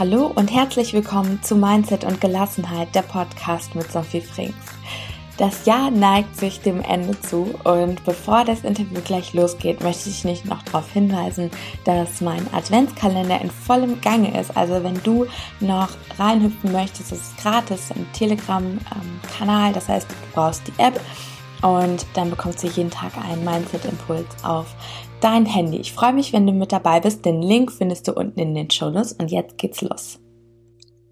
Hallo und herzlich willkommen zu Mindset und Gelassenheit, der Podcast mit Sophie Frings. Das Jahr neigt sich dem Ende zu und bevor das Interview gleich losgeht, möchte ich nicht noch darauf hinweisen, dass mein Adventskalender in vollem Gange ist. Also wenn du noch reinhüpfen möchtest, ist es gratis im Telegram-Kanal. Das heißt, du brauchst die App und dann bekommst du jeden Tag einen Mindset-Impuls auf dein Handy. Ich freue mich, wenn du mit dabei bist. Den Link findest du unten in den Shownotes und jetzt geht's los.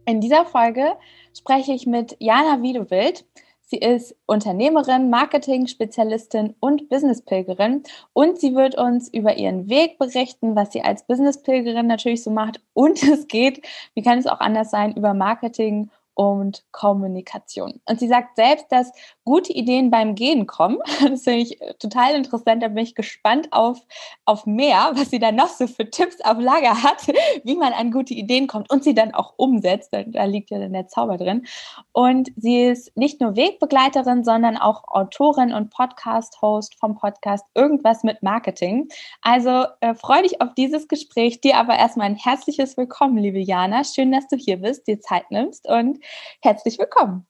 In dieser Folge spreche ich mit Jana Wiedewild. Sie ist Unternehmerin, Marketing-Spezialistin und Business-Pilgerin und sie wird uns über ihren Weg berichten, was sie als Business-Pilgerin natürlich so macht und es geht, wie kann es auch anders sein, über Marketing und Kommunikation. Und sie sagt selbst, dass gute Ideen beim Gehen kommen. Das finde ich total interessant. Da bin ich gespannt auf, auf mehr, was sie dann noch so für Tipps auf Lager hat, wie man an gute Ideen kommt und sie dann auch umsetzt. Da liegt ja dann der Zauber drin. Und sie ist nicht nur Wegbegleiterin, sondern auch Autorin und Podcast-Host vom Podcast Irgendwas mit Marketing. Also äh, freue dich auf dieses Gespräch. Dir aber erstmal ein herzliches Willkommen, liebe Jana. Schön, dass du hier bist, dir Zeit nimmst und herzlich willkommen.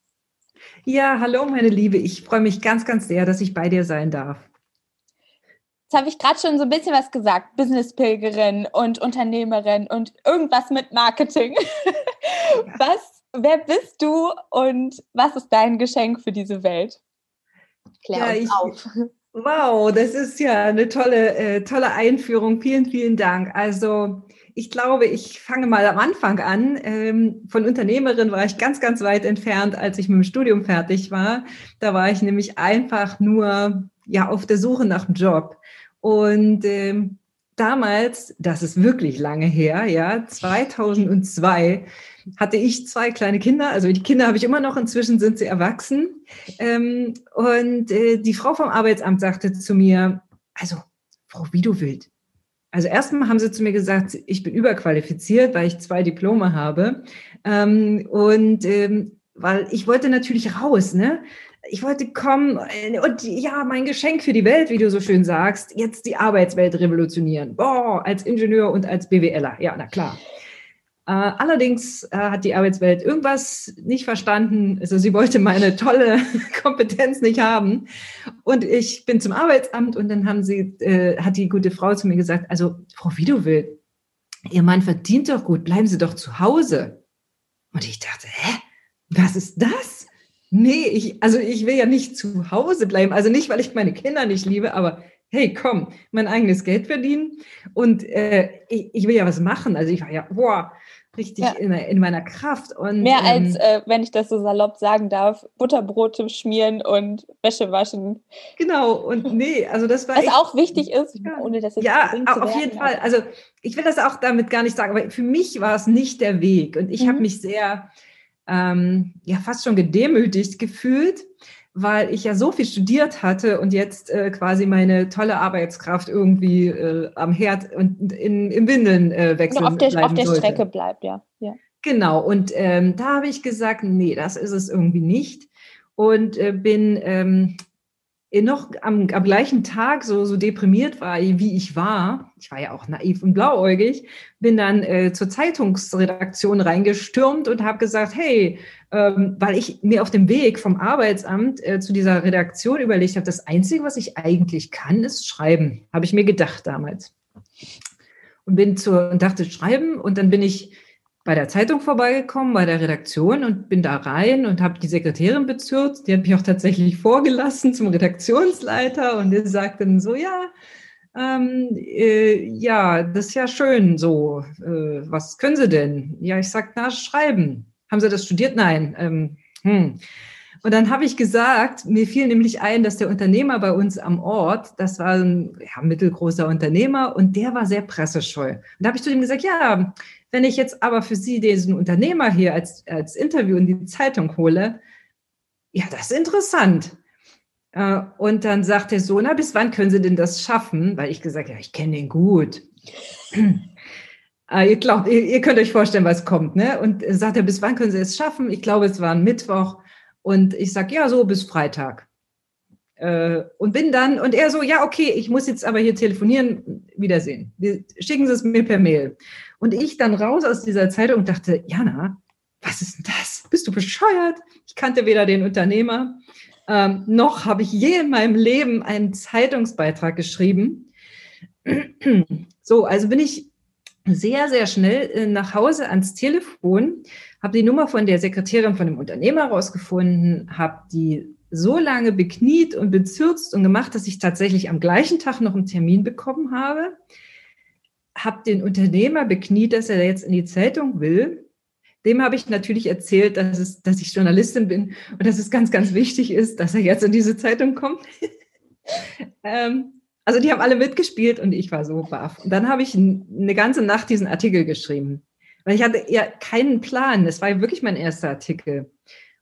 Ja, hallo meine Liebe. Ich freue mich ganz, ganz sehr, dass ich bei dir sein darf. Jetzt habe ich gerade schon so ein bisschen was gesagt. Business-Pilgerin und Unternehmerin und irgendwas mit Marketing. was, wer bist du und was ist dein Geschenk für diese Welt? Klär ja, uns ich, auf. Wow, das ist ja eine tolle, äh, tolle Einführung. Vielen, vielen Dank. Also ich glaube, ich fange mal am Anfang an. Ähm, von Unternehmerin war ich ganz, ganz weit entfernt, als ich mit dem Studium fertig war. Da war ich nämlich einfach nur ja auf der Suche nach einem Job. Und ähm, damals, das ist wirklich lange her, ja, 2002 hatte ich zwei kleine Kinder. Also die Kinder habe ich immer noch, inzwischen sind sie erwachsen. Ähm, und äh, die Frau vom Arbeitsamt sagte zu mir, also Frau Widowild, also erstmal haben sie zu mir gesagt, ich bin überqualifiziert, weil ich zwei Diplome habe. Ähm, und ähm, weil ich wollte natürlich raus, ne? Ich wollte kommen äh, und ja, mein Geschenk für die Welt, wie du so schön sagst, jetzt die Arbeitswelt revolutionieren. Boah, als Ingenieur und als BWLer. Ja, na klar. Äh, allerdings äh, hat die Arbeitswelt irgendwas nicht verstanden. Also sie wollte meine tolle Kompetenz nicht haben. Und ich bin zum Arbeitsamt und dann haben sie, äh, hat die gute Frau zu mir gesagt, also Frau Widowild, Ihr Mann verdient doch gut, bleiben Sie doch zu Hause. Und ich dachte, hä, was ist das? Nee, ich, also ich will ja nicht zu Hause bleiben. Also nicht, weil ich meine Kinder nicht liebe, aber hey, komm, mein eigenes Geld verdienen und äh, ich, ich will ja was machen. Also ich war ja, boah, richtig ja. in, in, meiner Kraft. Und, Mehr ähm, als, äh, wenn ich das so salopp sagen darf, Butterbrote schmieren und Wäsche waschen. Genau, und nee, also das war. Was echt, auch wichtig ist, ohne das jetzt Ja, auf jeden Fall. Also ich will das auch damit gar nicht sagen, aber für mich war es nicht der Weg. Und ich mhm. habe mich sehr, ähm, ja, fast schon gedemütigt gefühlt weil ich ja so viel studiert hatte und jetzt äh, quasi meine tolle Arbeitskraft irgendwie äh, am Herd und in, im Windeln äh, wechseln genau, auf der, auf der Strecke bleibt, ja. ja. Genau, und ähm, da habe ich gesagt, nee, das ist es irgendwie nicht. Und äh, bin ähm, äh, noch am, am gleichen Tag so, so deprimiert war, wie ich war, ich war ja auch naiv und blauäugig, bin dann äh, zur Zeitungsredaktion reingestürmt und habe gesagt, hey, ähm, weil ich mir auf dem Weg vom Arbeitsamt äh, zu dieser Redaktion überlegt habe, das Einzige, was ich eigentlich kann, ist schreiben, habe ich mir gedacht damals. Und bin zur, und dachte, schreiben, und dann bin ich bei der Zeitung vorbeigekommen, bei der Redaktion und bin da rein und habe die Sekretärin bezürzt. Die hat mich auch tatsächlich vorgelassen zum Redaktionsleiter und die sagte dann so, ja, ähm, äh, ja, das ist ja schön so. Äh, was können Sie denn? Ja, ich sag, na, schreiben. Haben Sie das studiert? Nein. Ähm, hm. Und dann habe ich gesagt, mir fiel nämlich ein, dass der Unternehmer bei uns am Ort, das war ein ja, mittelgroßer Unternehmer und der war sehr pressescheu. Und da habe ich zu ihm gesagt, ja, wenn ich jetzt aber für Sie diesen Unternehmer hier als, als Interview in die Zeitung hole, ja, das ist interessant. Äh, und dann sagt der Sohn, na, bis wann können Sie denn das schaffen? Weil ich gesagt, ja, ich kenne den gut. Äh, ihr glaubt, ihr, ihr, könnt euch vorstellen, was kommt, ne? Und sagt er, bis wann können Sie es schaffen? Ich glaube, es war ein Mittwoch. Und ich sage, ja, so bis Freitag. Äh, und bin dann, und er so, ja, okay, ich muss jetzt aber hier telefonieren, Wiedersehen. Schicken Sie es mir per Mail. Und ich dann raus aus dieser Zeitung und dachte, Jana, was ist denn das? Bist du bescheuert? Ich kannte weder den Unternehmer, ähm, noch habe ich je in meinem Leben einen Zeitungsbeitrag geschrieben. so, also bin ich sehr, sehr schnell äh, nach Hause ans Telefon, habe die Nummer von der Sekretärin von dem Unternehmer rausgefunden, habe die so lange bekniet und bezürzt und gemacht, dass ich tatsächlich am gleichen Tag noch einen Termin bekommen habe. Habe den Unternehmer bekniet, dass er jetzt in die Zeitung will. Dem habe ich natürlich erzählt, dass, es, dass ich Journalistin bin und dass es ganz, ganz wichtig ist, dass er jetzt in diese Zeitung kommt. ähm, also die haben alle mitgespielt und ich war so baff. Und dann habe ich eine ganze Nacht diesen Artikel geschrieben. Weil ich hatte ja keinen Plan. Es war wirklich mein erster Artikel.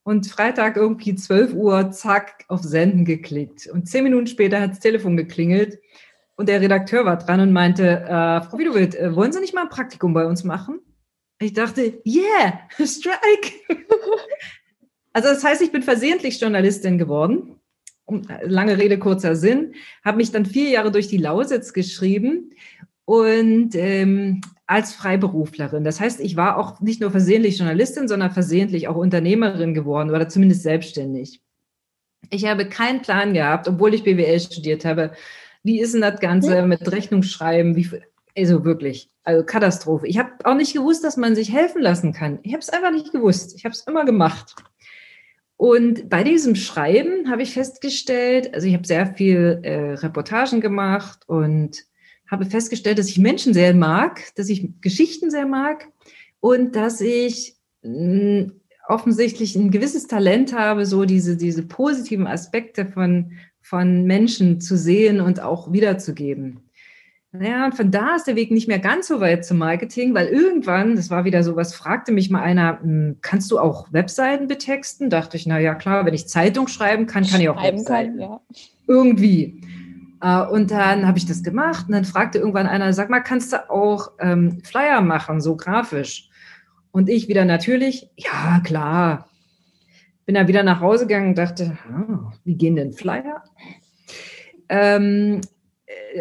Und Freitag irgendwie 12 Uhr, zack, auf Senden geklickt. Und zehn Minuten später hat das Telefon geklingelt und der Redakteur war dran und meinte, äh, Frau Wiedewitt, äh, wollen Sie nicht mal ein Praktikum bei uns machen? Ich dachte, yeah, strike. also das heißt, ich bin versehentlich Journalistin geworden. Lange Rede, kurzer Sinn. Habe mich dann vier Jahre durch die Lausitz geschrieben und ähm, als Freiberuflerin. Das heißt, ich war auch nicht nur versehentlich Journalistin, sondern versehentlich auch Unternehmerin geworden oder zumindest selbstständig. Ich habe keinen Plan gehabt, obwohl ich BWL studiert habe. Wie ist denn das Ganze mit Rechnungsschreiben? Wie, also wirklich, also Katastrophe. Ich habe auch nicht gewusst, dass man sich helfen lassen kann. Ich habe es einfach nicht gewusst. Ich habe es immer gemacht. Und bei diesem Schreiben habe ich festgestellt, also ich habe sehr viel äh, Reportagen gemacht und habe festgestellt, dass ich Menschen sehr mag, dass ich Geschichten sehr mag und dass ich mh, hm, offensichtlich ein gewisses Talent habe, so diese, diese positiven Aspekte von, von Menschen zu sehen und auch wiederzugeben. Naja, und von da ist der Weg nicht mehr ganz so weit zum Marketing, weil irgendwann, das war wieder so was, fragte mich mal einer, hm, kannst du auch Webseiten betexten? Dachte ich, na ja, klar, wenn ich Zeitung schreiben kann, kann ich auch schreiben Webseiten. Kann, ja. Irgendwie. Äh, und dann habe ich das gemacht und dann fragte irgendwann einer, sag mal, kannst du auch ähm, Flyer machen, so grafisch? Und ich wieder natürlich, ja, klar. Bin dann wieder nach Hause gegangen und dachte, oh, wie gehen denn Flyer? Ähm, äh,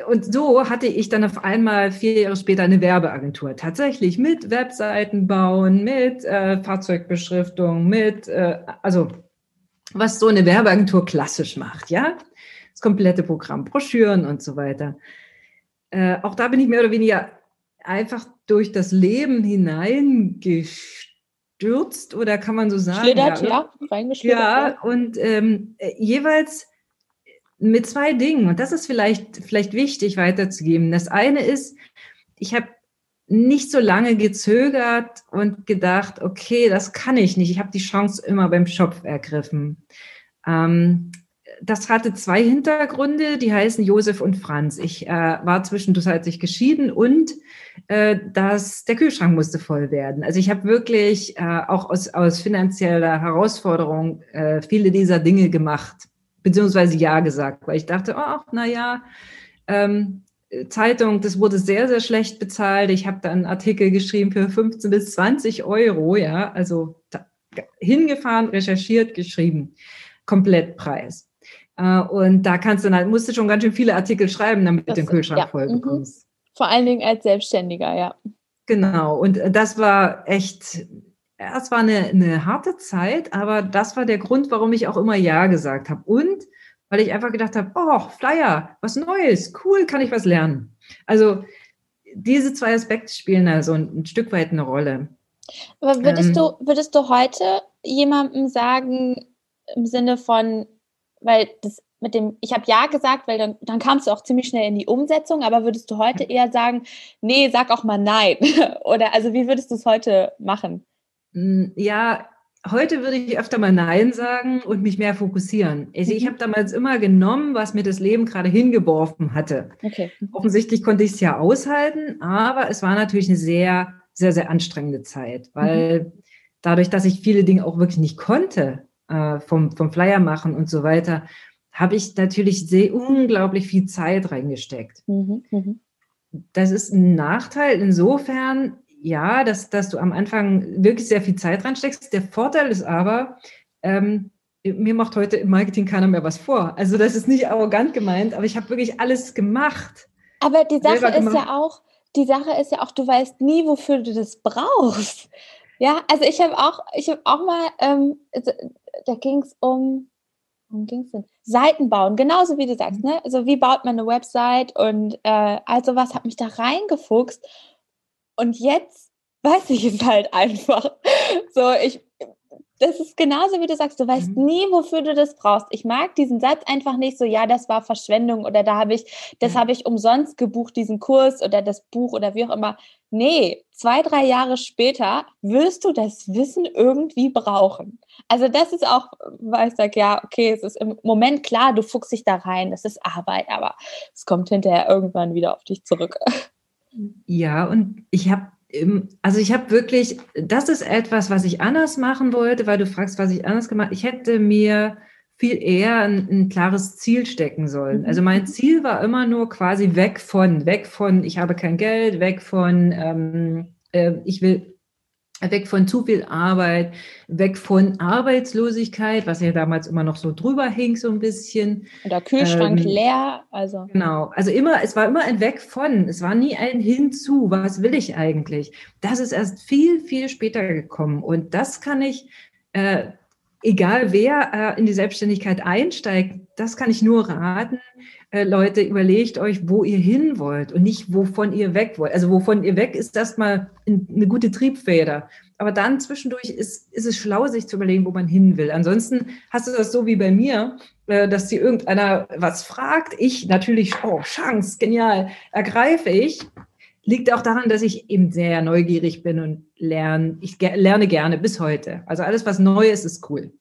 und so hatte ich dann auf einmal vier Jahre später eine Werbeagentur. Tatsächlich mit Webseiten bauen, mit äh, Fahrzeugbeschriftung, mit, äh, also was so eine Werbeagentur klassisch macht, ja das komplette Programm, Broschüren und so weiter. Äh, auch da bin ich mehr oder weniger einfach durch das Leben hineingestürzt oder kann man so sagen? Schlittert, ja, ja reingeschlittert. Ja, und ähm, äh, jeweils mit zwei Dingen. Und das ist vielleicht, vielleicht wichtig weiterzugeben. Das eine ist, ich habe nicht so lange gezögert und gedacht, okay, das kann ich nicht. Ich habe die Chance immer beim Schopf ergriffen. Ähm, das hatte zwei Hintergründe, die heißen Josef und Franz. Ich äh, war zwischenzeitlich geschieden und äh, dass der Kühlschrank musste voll werden. Also ich habe wirklich äh, auch aus, aus finanzieller Herausforderung äh, viele dieser Dinge gemacht, beziehungsweise ja gesagt, weil ich dachte, oh, na ja, ähm, Zeitung, das wurde sehr, sehr schlecht bezahlt. Ich habe da einen Artikel geschrieben für 15 bis 20 Euro, ja, also hingefahren, recherchiert, geschrieben. Komplettpreis. Äh, und da kannst du dann, musst du schon ganz schön viele Artikel schreiben, damit das, du den Kühlschrank ja. voll mhm. bekommst. Vor allen Dingen als Selbstständiger, ja. Genau. Und das war echt, es war eine, eine harte Zeit, aber das war der Grund, warum ich auch immer Ja gesagt habe. Und weil ich einfach gedacht habe, oh, Flyer, was Neues, cool, kann ich was lernen. Also diese zwei Aspekte spielen also ein, ein Stück weit eine Rolle. Aber würdest ähm, du, würdest du heute jemandem sagen, im Sinne von, weil das mit dem, ich habe ja gesagt, weil dann, dann kamst du auch ziemlich schnell in die Umsetzung, aber würdest du heute eher sagen, nee, sag auch mal nein? Oder also wie würdest du es heute machen? Hm, ja, heute würde ich öfter mal Nein sagen und mich mehr fokussieren. Also ich mhm. habe damals immer genommen, was mir das Leben gerade hingeworfen hatte. Okay. Offensichtlich konnte ich es ja aushalten, aber es war natürlich eine sehr, sehr, sehr anstrengende Zeit, weil mhm. dadurch, dass ich viele Dinge auch wirklich nicht konnte, äh, vom, vom Flyer machen und so weiter, habe ich natürlich sehr unglaublich viel Zeit reingesteckt. Mhm, mh. Das ist ein Nachteil insofern, ja, dass, dass du am Anfang wirklich sehr viel Zeit reinsteckst. Der Vorteil ist aber, ähm, mir macht heute im Marketing keiner mehr was vor. Also das ist nicht arrogant gemeint, aber ich habe wirklich alles gemacht. Aber die Sache ist ja auch, die Sache ist ja auch, du weißt nie, wofür du das brauchst. Ja, also ich habe auch, ich habe auch mal, ähm, da ging es um, worum ging es denn? Seiten bauen, genauso wie du sagst, ne? Also wie baut man eine Website und äh, also was hat mich da reingefuchst. Und jetzt weiß ich es halt einfach. So, ich, das ist genauso wie du sagst, du weißt mhm. nie, wofür du das brauchst. Ich mag diesen Satz einfach nicht so, ja, das war Verschwendung oder da habe ich, das mhm. habe ich umsonst gebucht, diesen Kurs oder das Buch oder wie auch immer. Nee, zwei, drei Jahre später wirst du das Wissen irgendwie brauchen. Also das ist auch, weil ich sage, ja, okay, es ist im Moment klar, du fuchst dich da rein, das ist Arbeit, aber es kommt hinterher irgendwann wieder auf dich zurück. Ja, und ich habe also ich habe wirklich, das ist etwas, was ich anders machen wollte, weil du fragst, was ich anders gemacht. Ich hätte mir viel eher ein, ein, klares Ziel stecken sollen. Mhm. Also mein Ziel war immer nur quasi weg von, weg von, ich habe kein Geld, weg von, ähm, äh, ich will weg von zu viel Arbeit, weg von Arbeitslosigkeit, was ja damals immer noch so drüber hing, so ein bisschen. Und der Kühlschrank ähm, leer, also. Genau, also immer, es war immer ein Weg von, es war nie ein Hinzu, was will ich eigentlich? Das ist erst viel, viel später gekommen und das kann ich, äh, egal wer äh, in die Selbstständigkeit einsteigt, das kann ich nur raten, Leute, überlegt euch, wo ihr hin wollt und nicht, wovon ihr weg wollt. Also wovon ihr weg ist erstmal eine gute Triebfeder. Aber dann zwischendurch ist, ist es schlau, sich zu überlegen, wo man hin will. Ansonsten hast du das so wie bei mir, äh, dass dir irgendeiner was fragt. Ich natürlich, oh, Chance, genial, ergreife ich. Liegt auch daran, dass ich eben sehr neugierig bin und lerne. Ich lerne gerne bis heute. Also alles, was neu ist, ist cool.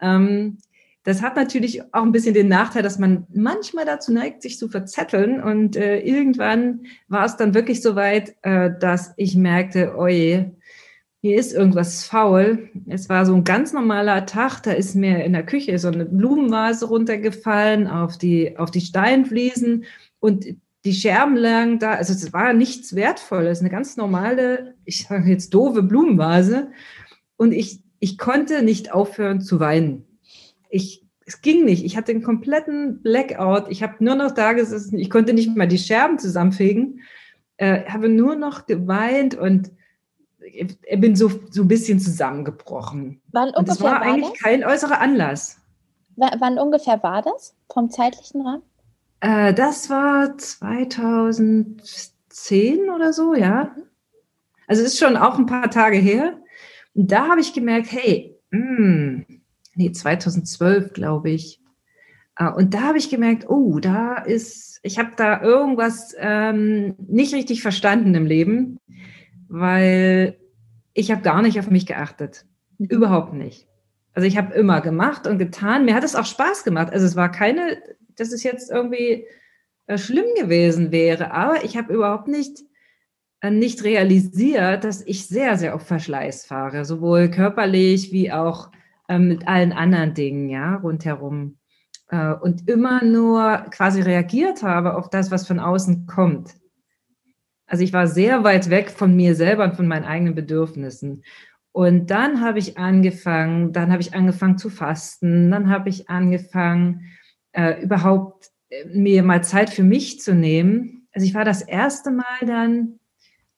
Ähm, das hat natürlich auch ein bisschen den Nachteil, dass man manchmal dazu neigt, sich zu verzetteln. Und äh, irgendwann war es dann wirklich so weit, äh, dass ich merkte, oje, hier ist irgendwas faul. Es war so ein ganz normaler Tag, da ist mir in der Küche so eine Blumenvase runtergefallen auf die, auf die Steinfliesen und die Scherben lagen da. Also es war nichts Wertvolles, eine ganz normale, ich sage jetzt doofe Blumenvase. Und ich, ich konnte nicht aufhören zu weinen ich, es ging nicht. Ich hatte einen kompletten Blackout. Ich habe nur noch da gesessen. Ich konnte nicht mal die Scherben zusammenfegen. Äh, habe nur noch geweint und ich bin so, so ein bisschen zusammengebrochen. Wann und das war, war eigentlich das? kein äußerer Anlass. W wann ungefähr war das vom zeitlichen Rahmen? Äh, das war 2010 oder so, ja. Mhm. Also ist schon auch ein paar Tage her. Und da habe ich gemerkt, hey, mh, hm, nee, 2012, glaube ich. Ah, und da habe ich gemerkt, oh, da ist, ich habe da irgendwas ähm, nicht richtig verstanden im Leben, weil ich habe gar nicht auf mich geachtet. Überhaupt nicht. Also ich habe immer gemacht und getan. Mir hat es auch Spaß gemacht. Also es war keine, dass es jetzt irgendwie äh, schlimm gewesen wäre, aber ich habe überhaupt nicht äh, nicht realisiert, dass ich sehr, sehr auf Verschleiß fahre, sowohl körperlich wie auch mit allen anderen Dingen, ja, rundherum. Äh, und immer nur quasi reagiert habe auf das, was von außen kommt. Also ich war sehr weit weg von mir selber und von meinen eigenen Bedürfnissen. Und dann habe ich angefangen, dann habe ich angefangen zu fasten, dann habe ich angefangen, äh, überhaupt äh, mir mal Zeit für mich zu nehmen. Also ich war das erste Mal dann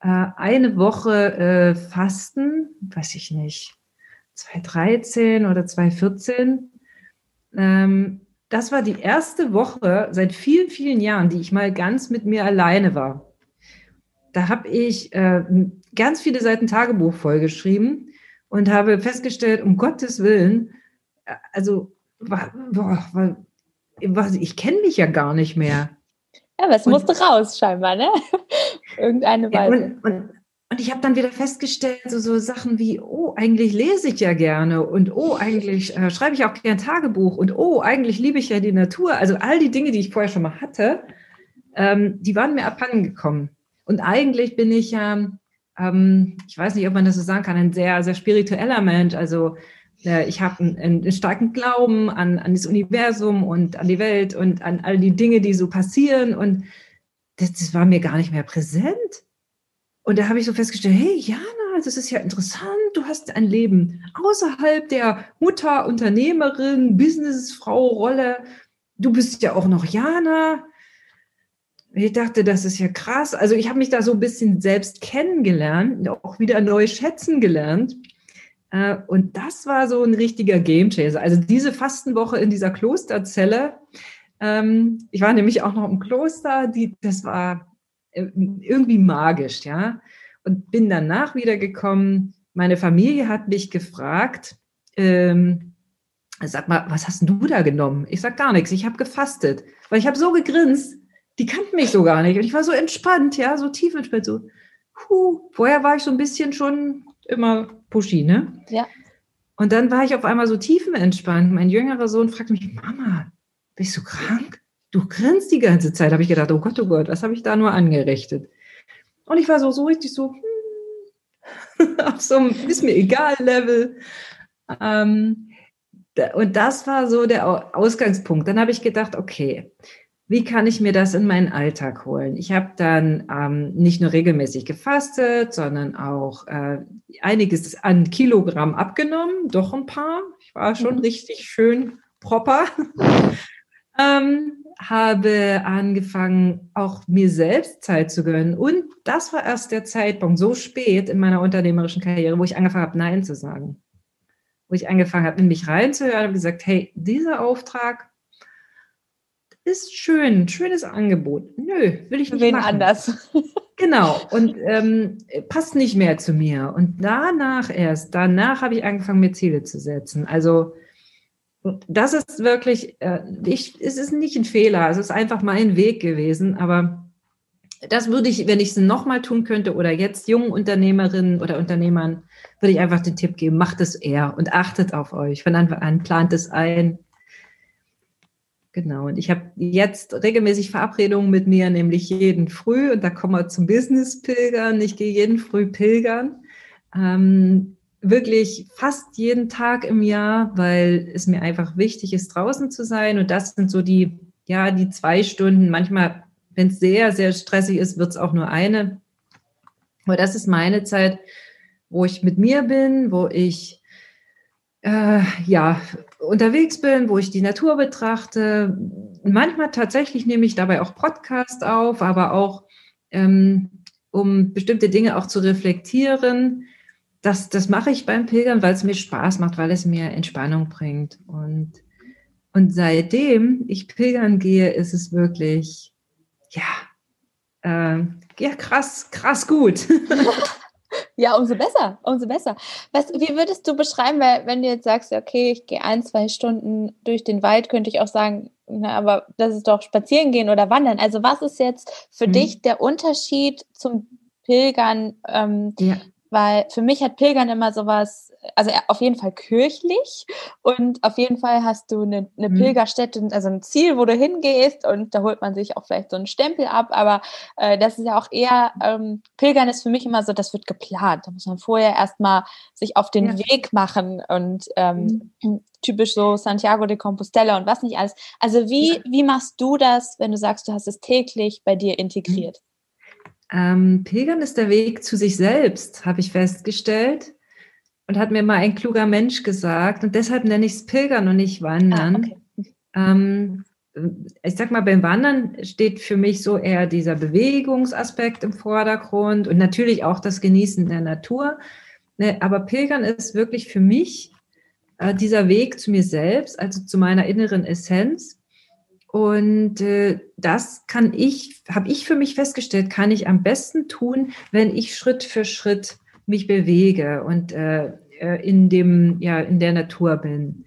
äh, eine Woche äh, fasten, weiß ich nicht, 2013 oder 2014. Ähm, das war die erste Woche seit vielen, vielen Jahren, die ich mal ganz mit mir alleine war. Da habe ich äh, ganz viele Seiten Tagebuch vollgeschrieben und habe festgestellt, um Gottes Willen, äh, also boah, ich kenne mich ja gar nicht mehr. Ja, aber es musste raus, scheinbar, ne? Irgendeine Weise. Ja, und, und, und ich habe dann wieder festgestellt, so, so Sachen wie, oh, eigentlich lese ich ja gerne und oh, eigentlich äh, schreibe ich auch gern Tagebuch und oh, eigentlich liebe ich ja die Natur. Also all die Dinge, die ich vorher schon mal hatte, ähm, die waren mir abhanden gekommen. Und eigentlich bin ich ja, ähm, ich weiß nicht, ob man das so sagen kann, ein sehr, sehr spiritueller Mensch. Also äh, ich habe einen, einen, starken Glauben an, an das Universum und an die Welt und an all die Dinge, die so passieren. Und das, das war mir gar nicht mehr präsent. Und da habe ich so festgestellt, hey Jana, das ist ja interessant, du hast ein Leben außerhalb der Mutter, Unternehmerin, Businessfrau Rolle. Du bist ja auch noch Jana. Ich dachte, das ist ja krass. Also ich habe mich da so ein bisschen selbst kennengelernt, auch wieder neu schätzen gelernt. Äh, und das war so ein richtiger Gamechanger. Also diese Fastenwoche in dieser Klosterzelle. Ähm, ich war nämlich auch noch im Kloster. Die, das war irgendwie magisch, ja. Und bin danach wiedergekommen. Meine Familie hat mich gefragt, ähm, sag mal, was hast du da genommen? Ich sag gar nichts. Ich habe gefastet, weil ich habe so gegrinst die kannten mich so gar nicht. Und ich war so entspannt, ja, so tief entspannt, so, puh. Vorher war ich so ein bisschen schon immer pushy, ne? Ja. Und dann war ich auf einmal so tiefenentspannt. Mein jüngerer Sohn fragte mich, Mama, bist du krank? Du grinst die ganze Zeit. Habe ich gedacht, oh Gott, oh Gott, was habe ich da nur angerichtet? Und ich war so, so richtig so, hm, auf so einem ist mir egal Level. Ähm, und das war so der Ausgangspunkt. Dann habe ich gedacht, okay, wie kann ich mir das in meinen Alltag holen? Ich habe dann ähm, nicht nur regelmäßig gefastet, sondern auch äh, einiges an Kilogramm abgenommen, doch ein paar. Ich war schon mhm. richtig schön proper. Ähm, habe angefangen, auch mir selbst Zeit zu gönnen. Und das war erst der Zeitpunkt, so spät in meiner unternehmerischen Karriere, wo ich angefangen habe, Nein zu sagen. Wo ich angefangen habe, in mich reinzuhören und gesagt, hey, dieser Auftrag ist schön, schönes Angebot. Nö, will ich nicht Wen machen. anders. genau, und ähm, passt nicht mehr zu mir. Und danach erst, danach habe ich angefangen, mir Ziele zu setzen. Also das ist wirklich, äh, ich, es ist nicht ein Fehler, es ist einfach mein Weg gewesen, aber das würde ich, wenn ich es nochmal tun könnte oder jetzt jungen Unternehmerinnen oder Unternehmern, würde ich einfach den Tipp geben, macht es eher und achtet auf euch. Von Anfang an plant es ein, Genau, und ich habe jetzt regelmäßig Verabredungen mit mir, nämlich jeden Früh, und da kommen wir zum Business-Pilgern. Ich gehe jeden Früh pilgern. Ähm, wirklich fast jeden Tag im Jahr, weil es mir einfach wichtig ist, draußen zu sein. Und das sind so die, ja, die zwei Stunden. Manchmal, wenn es sehr, sehr stressig ist, wird es auch nur eine. Aber das ist meine Zeit, wo ich mit mir bin, wo ich äh, ja, unterwegs bin, wo ich die Natur betrachte. Manchmal tatsächlich nehme ich dabei auch Podcast auf, aber auch ähm, um bestimmte Dinge auch zu reflektieren. Das, das mache ich beim Pilgern, weil es mir Spaß macht, weil es mir Entspannung bringt. Und, und seitdem ich pilgern gehe, ist es wirklich, ja, äh, ja, krass, krass gut. Ja, umso besser, umso besser. Was, wie würdest du beschreiben, weil wenn du jetzt sagst, okay, ich gehe ein, zwei Stunden durch den Wald, könnte ich auch sagen, na, aber das ist doch spazieren gehen oder wandern. Also was ist jetzt für mhm. dich der Unterschied zum Pilgern? Ähm, ja. Weil für mich hat Pilgern immer sowas also auf jeden Fall kirchlich und auf jeden Fall hast du eine, eine mhm. Pilgerstätte, also ein Ziel, wo du hingehst und da holt man sich auch vielleicht so einen Stempel ab, aber äh, das ist ja auch eher, ähm, Pilgern ist für mich immer so, das wird geplant. Da muss man vorher erstmal sich auf den ja. Weg machen und ähm, mhm. typisch so Santiago de Compostela und was nicht alles. Also wie, ja. wie machst du das, wenn du sagst, du hast es täglich bei dir integriert? Ähm, Pilgern ist der Weg zu sich selbst, habe ich festgestellt. Und hat mir mal ein kluger Mensch gesagt, und deshalb nenne ich es Pilgern und nicht Wandern. Ah, okay. ähm, ich sag mal, beim Wandern steht für mich so eher dieser Bewegungsaspekt im Vordergrund und natürlich auch das Genießen der Natur. Ne, aber Pilgern ist wirklich für mich äh, dieser Weg zu mir selbst, also zu meiner inneren Essenz. Und äh, das kann ich, habe ich für mich festgestellt, kann ich am besten tun, wenn ich Schritt für Schritt mich bewege und äh, äh, in dem, ja, in der Natur bin.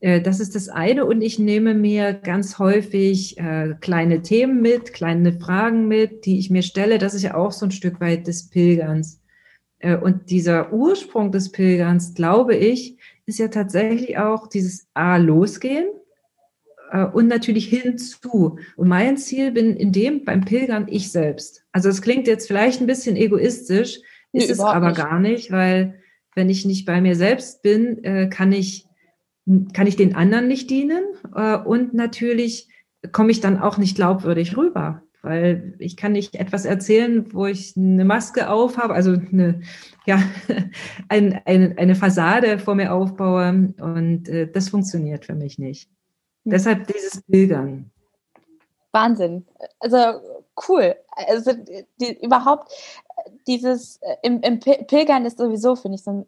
Äh, das ist das eine und ich nehme mir ganz häufig äh, kleine Themen mit, kleine Fragen mit, die ich mir stelle. Das ist ja auch so ein Stück weit des Pilgerns. Äh, und dieser Ursprung des Pilgerns, glaube ich, ist ja tatsächlich auch dieses A, losgehen und natürlich hinzu. Und mein Ziel bin in dem beim Pilgern ich selbst. Also es klingt jetzt vielleicht ein bisschen egoistisch, ist nee, es aber nicht. gar nicht, weil wenn ich nicht bei mir selbst bin, äh, kann ich kann ich den anderen nicht dienen äh, und natürlich komme ich dann auch nicht glaubwürdig rüber. weil ich kann nicht etwas erzählen, wo ich eine Maske aufhabe, also eine, ja, ein, eine, eine Fassade vor mir aufbaue und äh, das funktioniert für mich nicht. Mhm. Deshalb dieses Pilgern. Wahnsinn. Also cool. Also die, überhaupt dieses im, im Pilgern ist sowieso, finde ich, so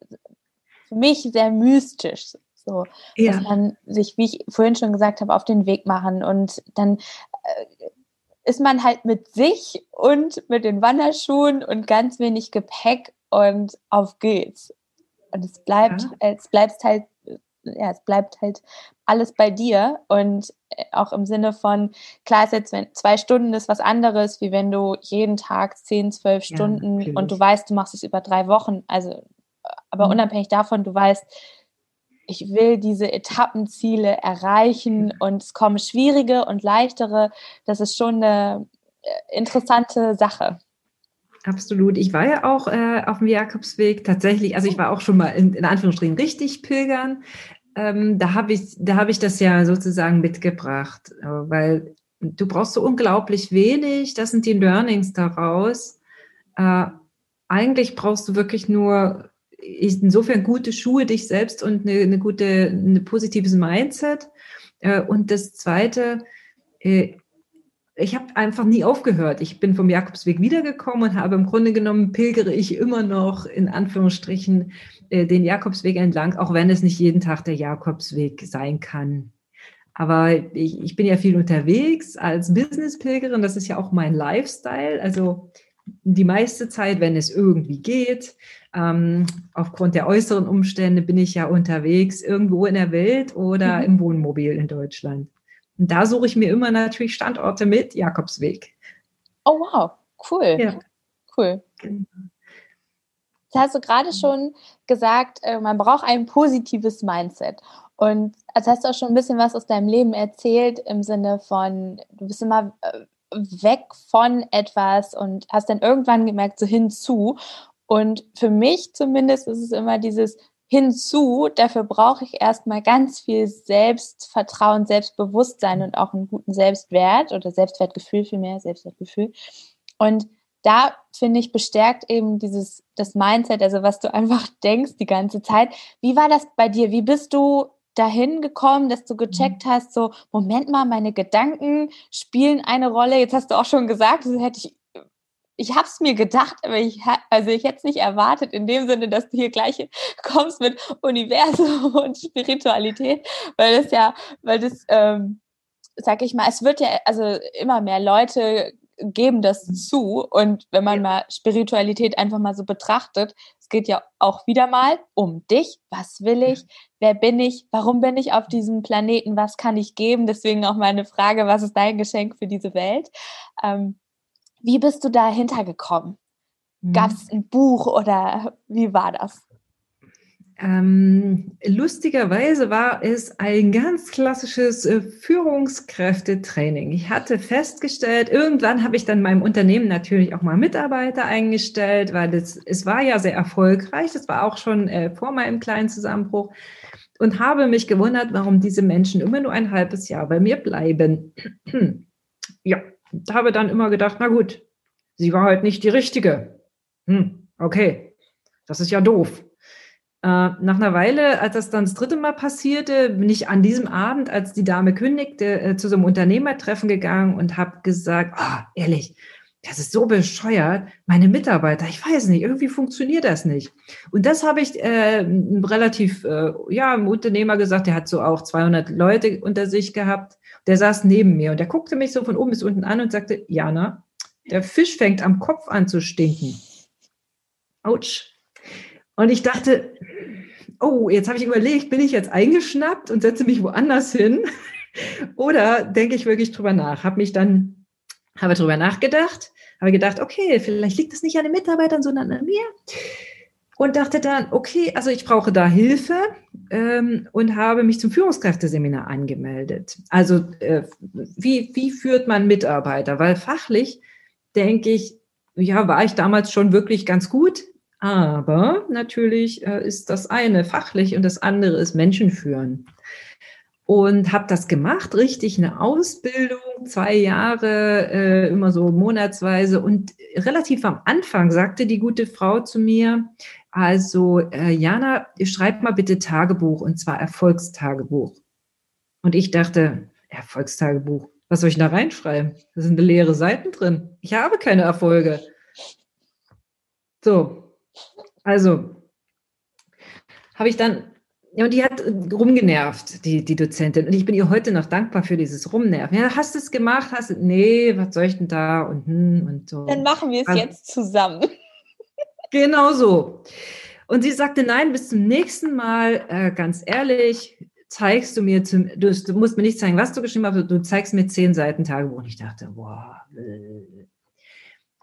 für mich sehr mystisch. So, ja. dass man sich, wie ich vorhin schon gesagt habe, auf den Weg machen und dann äh, ist man halt mit sich und mit den Wanderschuhen und ganz wenig Gepäck und auf geht's. Und es bleibt, ja. es bleibt halt, ja, es bleibt halt alles bei dir und äh, auch im Sinne von, klar ist jetzt, wenn zwei Stunden ist was anderes, wie wenn du jeden Tag zehn, zwölf Stunden ja, und du weißt, du machst es über drei Wochen. Also, aber mhm. unabhängig davon, du weißt, ich will diese Etappenziele erreichen und es kommen schwierige und leichtere. Das ist schon eine äh, interessante Sache. Absolut. Ich war ja auch äh, auf dem Jakobsweg tatsächlich, also ich war auch schon mal in, in Anführungsstrichen richtig pilgern. Ähm, da habe ich, da habe ich das ja sozusagen mitgebracht, äh, weil du brauchst so unglaublich wenig. Das sind die Learnings daraus. Äh, eigentlich brauchst du wirklich nur insofern gute Schuhe dich selbst und eine, eine gute, ein positives Mindset. Äh, und das Zweite, äh, ich habe einfach nie aufgehört. Ich bin vom Jakobsweg wiedergekommen und habe im Grunde genommen pilgere ich immer noch in Anführungsstrichen den Jakobsweg entlang, auch wenn es nicht jeden Tag der Jakobsweg sein kann. Aber ich, ich bin ja viel unterwegs als Business-Pilgerin. Das ist ja auch mein Lifestyle. Also die meiste Zeit, wenn es irgendwie geht, ähm, aufgrund der äußeren Umstände bin ich ja unterwegs irgendwo in der Welt oder mhm. im Wohnmobil in Deutschland. Und da suche ich mir immer natürlich Standorte mit Jakobsweg. Oh wow, cool. Ja. Cool. Das hast du gerade schon gesagt, äh, man braucht ein positives Mindset. Und als hast du auch schon ein bisschen was aus deinem Leben erzählt, im Sinne von, du bist immer äh, weg von etwas und hast dann irgendwann gemerkt, so hinzu. Und für mich zumindest ist es immer dieses hinzu, dafür brauche ich erstmal ganz viel Selbstvertrauen, Selbstbewusstsein und auch einen guten Selbstwert oder Selbstwertgefühl vielmehr, Selbstwertgefühl. Und da finde ich bestärkt eben dieses das Mindset, also was du einfach denkst die ganze Zeit. Wie war das bei dir? Wie bist du dahin gekommen, dass du gecheckt mhm. hast, so, Moment mal, meine Gedanken spielen eine Rolle. Jetzt hast du auch schon gesagt, das hätte ich, ich habe es mir gedacht, aber ich, also ich hätte es nicht erwartet, in dem Sinne, dass du hier gleich kommst mit Universum und Spiritualität, weil das ja, weil das, ähm, sag ich mal, es wird ja, also immer mehr Leute geben das mhm. zu. Und wenn man mal Spiritualität einfach mal so betrachtet, es geht ja auch wieder mal um dich. Was will ich? Wer bin ich? Warum bin ich auf diesem Planeten? Was kann ich geben? Deswegen auch meine Frage, was ist dein Geschenk für diese Welt? Ähm, wie bist du dahinter gekommen? Gab es mhm. ein Buch oder wie war das? Ähm, lustigerweise war es ein ganz klassisches äh, Führungskräftetraining. Ich hatte festgestellt, irgendwann habe ich dann meinem Unternehmen natürlich auch mal Mitarbeiter eingestellt, weil es, es war ja sehr erfolgreich. Das war auch schon äh, vor meinem kleinen Zusammenbruch und habe mich gewundert, warum diese Menschen immer nur ein halbes Jahr bei mir bleiben. ja, habe dann immer gedacht, na gut, sie war halt nicht die richtige. Hm, okay, das ist ja doof. Äh, nach einer Weile, als das dann das dritte Mal passierte, bin ich an diesem Abend, als die Dame kündigte, äh, zu so einem Unternehmertreffen gegangen und habe gesagt, oh, ehrlich, das ist so bescheuert. Meine Mitarbeiter, ich weiß nicht, irgendwie funktioniert das nicht. Und das habe ich äh, relativ, äh, ja, einem Unternehmer gesagt, der hat so auch 200 Leute unter sich gehabt. Der saß neben mir und der guckte mich so von oben bis unten an und sagte, Jana, der Fisch fängt am Kopf an zu stinken. Autsch. Und ich dachte, oh, jetzt habe ich überlegt, bin ich jetzt eingeschnappt und setze mich woanders hin? Oder denke ich wirklich drüber nach? Habe mich dann, habe drüber nachgedacht, habe gedacht, okay, vielleicht liegt es nicht an den Mitarbeitern, sondern an mir. Und dachte dann, okay, also ich brauche da Hilfe ähm, und habe mich zum Führungskräfteseminar angemeldet. Also äh, wie, wie führt man Mitarbeiter? Weil fachlich denke ich, ja, war ich damals schon wirklich ganz gut aber natürlich äh, ist das eine fachlich und das andere ist Menschen führen. und habe das gemacht, richtig eine Ausbildung, zwei Jahre, äh, immer so monatsweise. Und relativ am Anfang sagte die gute Frau zu mir, also äh, Jana, schreib mal bitte Tagebuch und zwar Erfolgstagebuch. Und ich dachte, Erfolgstagebuch, was soll ich da reinschreiben? Da sind leere Seiten drin. Ich habe keine Erfolge. So, also habe ich dann ja, und die hat rumgenervt, die, die Dozentin. Und ich bin ihr heute noch dankbar für dieses Rumnerven. Ja, hast du es gemacht? Hast du, nee, was soll ich denn da? Und, hm, und so. Dann machen wir es also, jetzt zusammen. Genau so. Und sie sagte, nein, bis zum nächsten Mal, äh, ganz ehrlich, zeigst du mir, zum, du, du, musst mir nicht zeigen, was du geschrieben hast, du zeigst mir zehn Seiten Tagebuch. Und ich dachte, boah.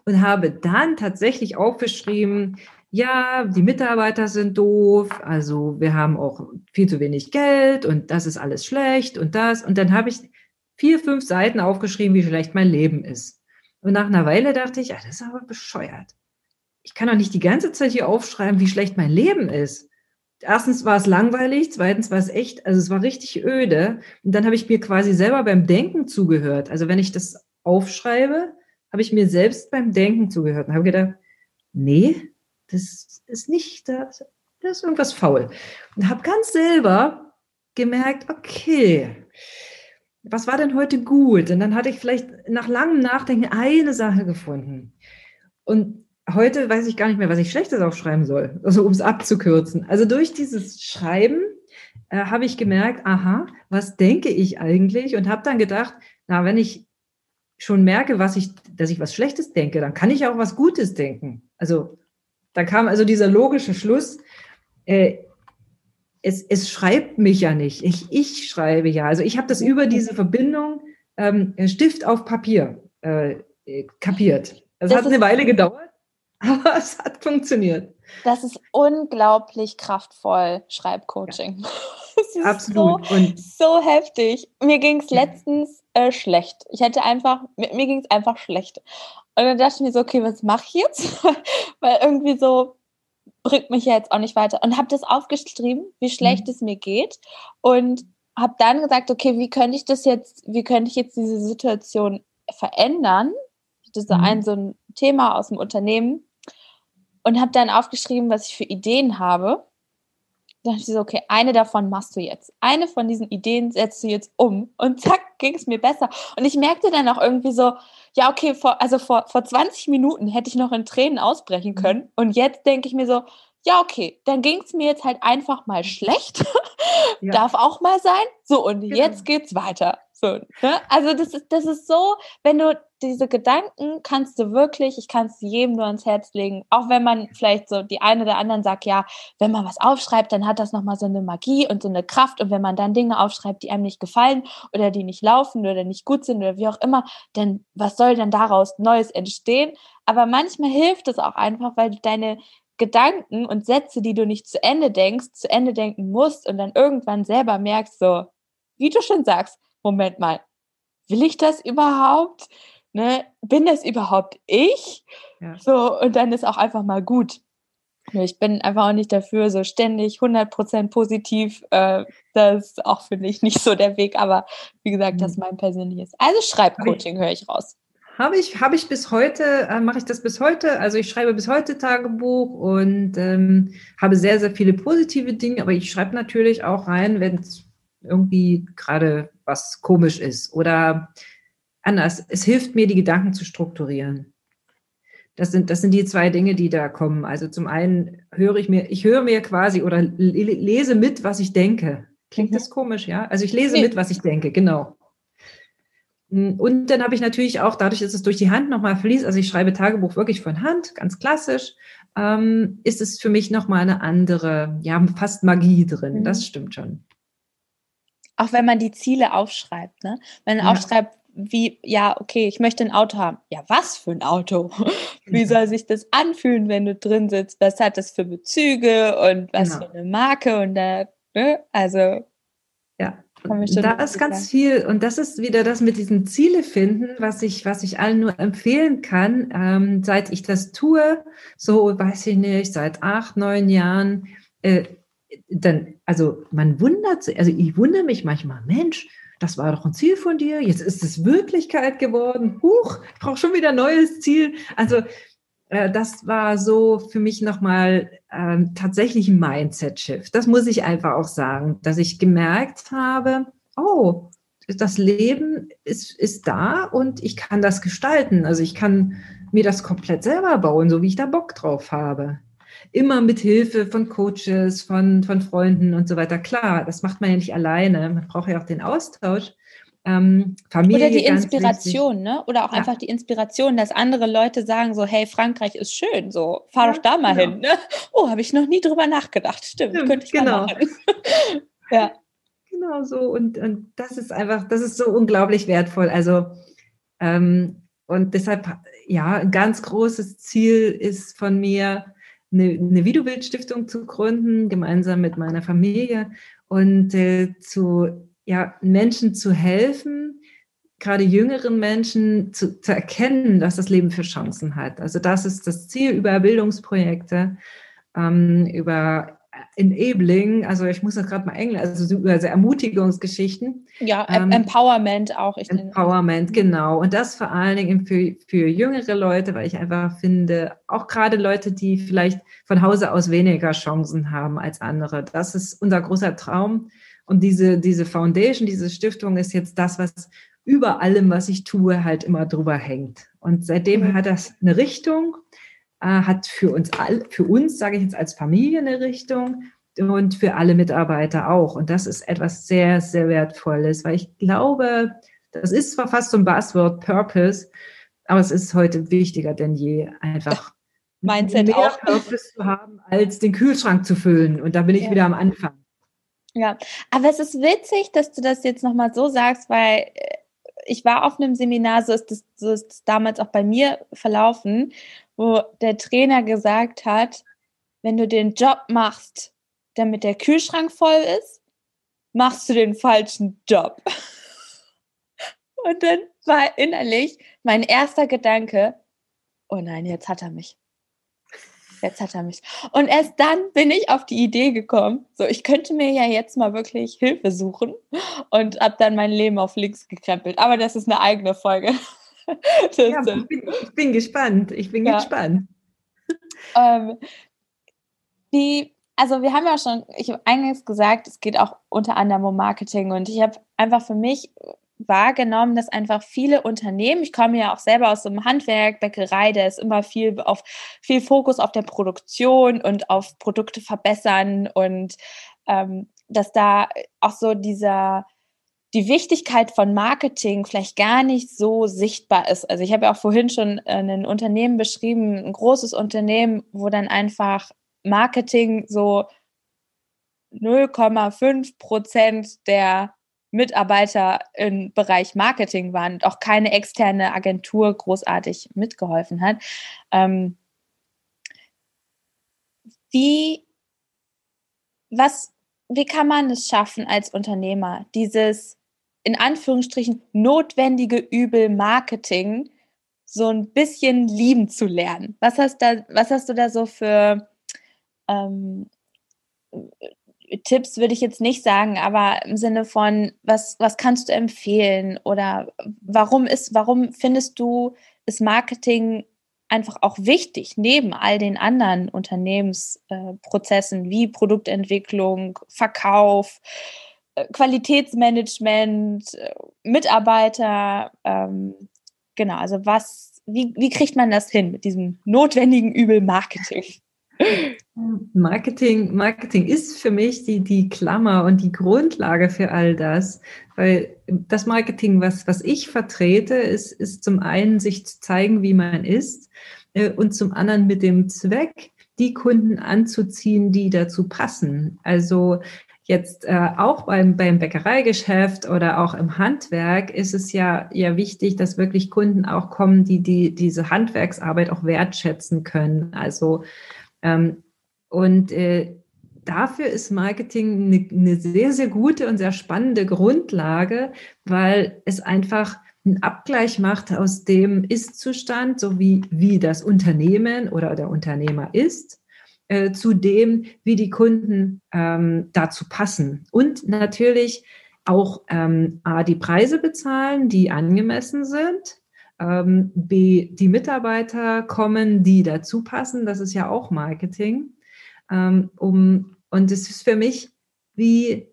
Und habe dann tatsächlich aufgeschrieben, ja, die Mitarbeiter sind doof, also wir haben auch viel zu wenig Geld und das ist alles schlecht und das. Und dann habe ich vier, fünf Seiten aufgeschrieben, wie schlecht mein Leben ist. Und nach einer Weile dachte ich, ah, das ist aber bescheuert. Ich kann doch nicht die ganze Zeit hier aufschreiben, wie schlecht mein Leben ist. Erstens war es langweilig, zweitens war es echt, also es war richtig öde. Und dann habe ich mir quasi selber beim Denken zugehört. Also wenn ich das aufschreibe, habe ich mir selbst beim Denken zugehört und habe gedacht, nee, das ist nicht, da ist irgendwas faul. Und habe ganz selber gemerkt, okay, was war denn heute gut? Und dann hatte ich vielleicht nach langem Nachdenken eine Sache gefunden. Und heute weiß ich gar nicht mehr, was ich Schlechtes aufschreiben soll, also um es abzukürzen. Also durch dieses Schreiben äh, habe ich gemerkt, aha, was denke ich eigentlich? Und habe dann gedacht, na, wenn ich schon merke, was ich, dass ich was Schlechtes denke, dann kann ich auch was Gutes denken. Also da kam also dieser logische Schluss, äh, es, es schreibt mich ja nicht, ich, ich schreibe ja. Also ich habe das über diese Verbindung ähm, Stift auf Papier äh, kapiert. Das, das hat eine Weile gedauert, aber es hat funktioniert. Das ist unglaublich kraftvoll, Schreibcoaching. Ja. Absolut. So, Und so heftig. Mir ging es letztens äh, schlecht. Ich hätte einfach, mir, mir ging es einfach schlecht. Und dann dachte ich mir so, okay, was mache ich jetzt? Weil irgendwie so bringt mich ja jetzt auch nicht weiter. Und habe das aufgeschrieben, wie schlecht mhm. es mir geht. Und habe dann gesagt, okay, wie könnte ich das jetzt, wie könnte ich jetzt diese Situation verändern? Das ist mhm. ein so ein Thema aus dem Unternehmen. Und habe dann aufgeschrieben, was ich für Ideen habe. Dann dachte ich so, okay, eine davon machst du jetzt. Eine von diesen Ideen setzt du jetzt um. Und zack, ging es mir besser. Und ich merkte dann auch irgendwie so, ja, okay, vor, also vor, vor 20 Minuten hätte ich noch in Tränen ausbrechen mhm. können. Und jetzt denke ich mir so, ja, okay, dann ging es mir jetzt halt einfach mal schlecht. Ja. Darf auch mal sein. So, und genau. jetzt geht's weiter. So, ne? Also das ist, das ist so, wenn du diese Gedanken kannst du wirklich, ich kann es jedem nur ans Herz legen, auch wenn man vielleicht so die eine oder anderen sagt, ja, wenn man was aufschreibt, dann hat das nochmal so eine Magie und so eine Kraft und wenn man dann Dinge aufschreibt, die einem nicht gefallen oder die nicht laufen oder nicht gut sind oder wie auch immer, dann was soll denn daraus Neues entstehen? Aber manchmal hilft es auch einfach, weil du deine Gedanken und Sätze, die du nicht zu Ende denkst, zu Ende denken musst und dann irgendwann selber merkst, so, wie du schon sagst, Moment mal, will ich das überhaupt? Ne? Bin das überhaupt ich? Ja. So, und dann ist auch einfach mal gut. Ich bin einfach auch nicht dafür, so ständig 100% positiv. Äh, das ist auch, finde ich, nicht so der Weg. Aber wie gesagt, das ist mhm. mein persönliches. Also Schreibcoaching höre ich raus. Habe ich, habe ich bis heute, äh, mache ich das bis heute. Also ich schreibe bis heute Tagebuch und ähm, habe sehr, sehr viele positive Dinge. Aber ich schreibe natürlich auch rein, wenn es irgendwie gerade was komisch ist oder anders. Es hilft mir, die Gedanken zu strukturieren. Das sind, das sind die zwei Dinge, die da kommen. Also zum einen höre ich mir, ich höre mir quasi oder lese mit, was ich denke. Klingt mhm. das komisch, ja? Also ich lese nee. mit, was ich denke, genau. Und dann habe ich natürlich auch, dadurch, dass es durch die Hand nochmal fließt, also ich schreibe Tagebuch wirklich von Hand, ganz klassisch, ähm, ist es für mich nochmal eine andere, ja, fast Magie drin. Mhm. Das stimmt schon. Auch wenn man die Ziele aufschreibt, ne? Wenn man ja. aufschreibt, wie, ja, okay, ich möchte ein Auto haben. Ja, was für ein Auto? Wie mhm. soll sich das anfühlen, wenn du drin sitzt? Was hat das für Bezüge und was genau. für eine Marke und da, ne? Also. Ja. Da ist ganz viel und das ist wieder das mit diesen Ziele finden, was ich, was ich allen nur empfehlen kann. Ähm, seit ich das tue, so weiß ich nicht, seit acht, neun Jahren, äh, dann, also man wundert sich, also ich wundere mich manchmal, Mensch, das war doch ein Ziel von dir, jetzt ist es Wirklichkeit geworden. Huch, ich brauche schon wieder ein neues Ziel. Also äh, das war so für mich nochmal äh, tatsächlich ein Mindset-Shift. Das muss ich einfach auch sagen, dass ich gemerkt habe, oh, das Leben ist, ist da und ich kann das gestalten. Also ich kann mir das komplett selber bauen, so wie ich da Bock drauf habe. Immer mit Hilfe von Coaches, von, von Freunden und so weiter. Klar, das macht man ja nicht alleine. Man braucht ja auch den Austausch. Ähm, Familie. Oder die Inspiration, ne? Oder auch ja. einfach die Inspiration, dass andere Leute sagen so, hey, Frankreich ist schön, so, fahr ja, doch da mal genau. hin. Ne? Oh, habe ich noch nie drüber nachgedacht. Stimmt, Stimmt könnte ich genau. ja. Genau so. Und, und das ist einfach, das ist so unglaublich wertvoll. Also, ähm, und deshalb, ja, ein ganz großes Ziel ist von mir, eine, eine Videobild-Stiftung zu gründen, gemeinsam mit meiner Familie und äh, zu ja, Menschen zu helfen, gerade jüngeren Menschen zu, zu erkennen, dass das Leben für Chancen hat. Also das ist das Ziel über Bildungsprojekte, ähm, über Enabling, also ich muss das gerade mal Englisch, also über also Ermutigungsgeschichten. Ja, ähm, Empowerment auch. Ich Empowerment, genau. Und das vor allen Dingen für, für jüngere Leute, weil ich einfach finde, auch gerade Leute, die vielleicht von Hause aus weniger Chancen haben als andere. Das ist unser großer Traum. Und diese, diese Foundation, diese Stiftung ist jetzt das, was über allem, was ich tue, halt immer drüber hängt. Und seitdem mhm. hat das eine Richtung hat für uns all, für uns, sage ich jetzt als Familie eine Richtung und für alle Mitarbeiter auch. Und das ist etwas sehr, sehr Wertvolles, weil ich glaube, das ist zwar fast so ein Buzzword Purpose, aber es ist heute wichtiger denn je, einfach Mindset mehr auch. Purpose zu haben, als den Kühlschrank zu füllen. Und da bin ich ja. wieder am Anfang. Ja, aber es ist witzig, dass du das jetzt nochmal so sagst, weil äh, ich war auf einem Seminar, so ist das, so ist das damals auch bei mir verlaufen, wo der Trainer gesagt hat, wenn du den Job machst, damit der Kühlschrank voll ist, machst du den falschen Job. Und dann war innerlich mein erster Gedanke, oh nein, jetzt hat er mich. Jetzt hat er mich. Und erst dann bin ich auf die Idee gekommen, so ich könnte mir ja jetzt mal wirklich Hilfe suchen und habe dann mein Leben auf links gekrempelt. Aber das ist eine eigene Folge. ja, ich, bin, ich, bin, gespannt. Ich bin ja. gespannt. Ähm, die, also wir haben ja schon, ich habe eingangs gesagt, es geht auch unter anderem um Marketing und ich habe einfach für mich wahrgenommen, dass einfach viele Unternehmen, ich komme ja auch selber aus dem Handwerk, Bäckerei, da ist immer viel auf viel Fokus auf der Produktion und auf Produkte verbessern und ähm, dass da auch so dieser die Wichtigkeit von Marketing vielleicht gar nicht so sichtbar ist. Also ich habe ja auch vorhin schon ein Unternehmen beschrieben, ein großes Unternehmen, wo dann einfach Marketing so 0,5 Prozent der Mitarbeiter im Bereich Marketing waren und auch keine externe Agentur großartig mitgeholfen hat. Ähm, wie, was, wie kann man es schaffen als Unternehmer, dieses in Anführungsstrichen notwendige Übel Marketing so ein bisschen lieben zu lernen. Was hast, da, was hast du da so für ähm, Tipps, würde ich jetzt nicht sagen, aber im Sinne von, was, was kannst du empfehlen oder warum ist, warum findest du, ist Marketing einfach auch wichtig, neben all den anderen Unternehmensprozessen äh, wie Produktentwicklung, Verkauf, Qualitätsmanagement, äh, Mitarbeiter, ähm, genau, also was, wie, wie kriegt man das hin mit diesem notwendigen Übel Marketing? Marketing, Marketing ist für mich die, die Klammer und die Grundlage für all das, weil das Marketing, was, was ich vertrete, ist, ist zum einen, sich zu zeigen, wie man ist äh, und zum anderen mit dem Zweck, die Kunden anzuziehen, die dazu passen. Also Jetzt äh, auch beim, beim Bäckereigeschäft oder auch im Handwerk ist es ja, ja wichtig, dass wirklich Kunden auch kommen, die, die diese Handwerksarbeit auch wertschätzen können. Also und äh, dafür ist Marketing eine, eine sehr, sehr gute und sehr spannende Grundlage, weil es einfach einen Abgleich macht aus dem Ist-Zustand, so wie, wie das Unternehmen oder der Unternehmer ist äh, zu dem, wie die Kunden ähm, dazu passen. Und natürlich auch ähm, A, die Preise bezahlen, die angemessen sind. Ähm, B, die Mitarbeiter kommen, die dazu passen. Das ist ja auch Marketing. Ähm, um, und es ist für mich wie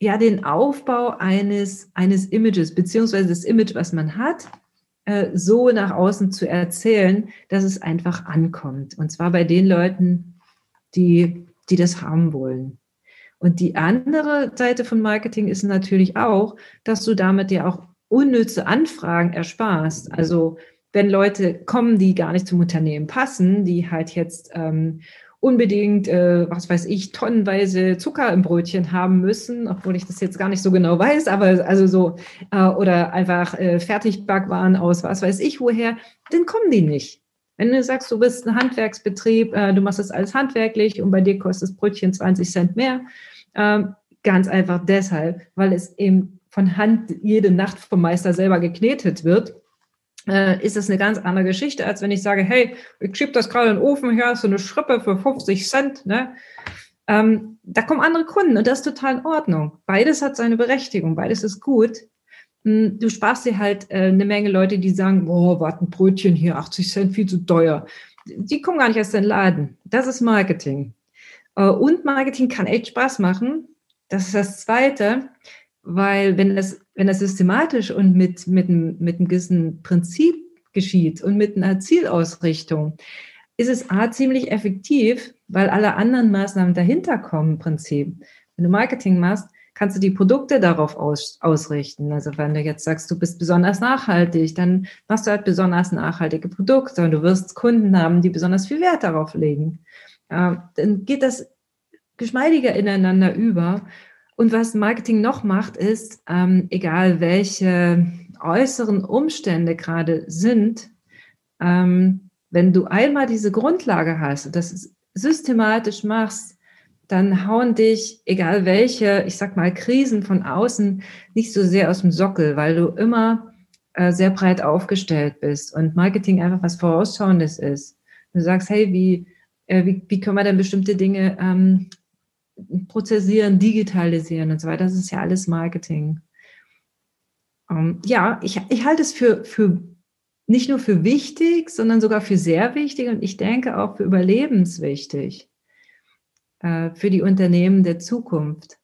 ja den Aufbau eines, eines Images, beziehungsweise das Image, was man hat, äh, so nach außen zu erzählen, dass es einfach ankommt. Und zwar bei den Leuten, die, die das haben wollen. Und die andere Seite von Marketing ist natürlich auch, dass du damit ja auch unnütze Anfragen ersparst. Also wenn Leute kommen, die gar nicht zum Unternehmen passen, die halt jetzt ähm, unbedingt, äh, was weiß ich, tonnenweise Zucker im Brötchen haben müssen, obwohl ich das jetzt gar nicht so genau weiß, aber also so, äh, oder einfach äh, Fertigbackwaren aus was weiß ich woher, dann kommen die nicht. Wenn du sagst, du bist ein Handwerksbetrieb, äh, du machst das alles handwerklich und bei dir kostet das Brötchen 20 Cent mehr, äh, ganz einfach deshalb, weil es eben von Hand jede Nacht vom Meister selber geknetet wird äh, ist es eine ganz andere Geschichte, als wenn ich sage, hey, ich schiebe das gerade in den Ofen her, so eine Schrippe für 50 Cent. Ne? Ähm, da kommen andere Kunden und das ist total in Ordnung. Beides hat seine Berechtigung, beides ist gut. Hm, du sparst dir halt äh, eine Menge Leute, die sagen, boah, warte, ein Brötchen hier, 80 Cent, viel zu teuer. Die kommen gar nicht aus den Laden. Das ist Marketing. Äh, und Marketing kann echt Spaß machen. Das ist das Zweite, weil wenn das wenn das systematisch und mit, mit, mit einem gewissen Prinzip geschieht und mit einer Zielausrichtung, ist es A ziemlich effektiv, weil alle anderen Maßnahmen dahinter kommen im Prinzip. Wenn du Marketing machst, kannst du die Produkte darauf aus, ausrichten. Also wenn du jetzt sagst, du bist besonders nachhaltig, dann machst du halt besonders nachhaltige Produkte und du wirst Kunden haben, die besonders viel Wert darauf legen. Ja, dann geht das geschmeidiger ineinander über und was Marketing noch macht, ist, ähm, egal welche äußeren Umstände gerade sind, ähm, wenn du einmal diese Grundlage hast und das systematisch machst, dann hauen dich, egal welche, ich sag mal, Krisen von außen, nicht so sehr aus dem Sockel, weil du immer äh, sehr breit aufgestellt bist und Marketing einfach was Vorausschauendes ist. Du sagst, hey, wie, äh, wie, wie können wir denn bestimmte Dinge ähm, prozessieren, digitalisieren und so weiter. Das ist ja alles Marketing. Ähm, ja, ich, ich halte es für, für nicht nur für wichtig, sondern sogar für sehr wichtig und ich denke auch für überlebenswichtig äh, für die Unternehmen der Zukunft.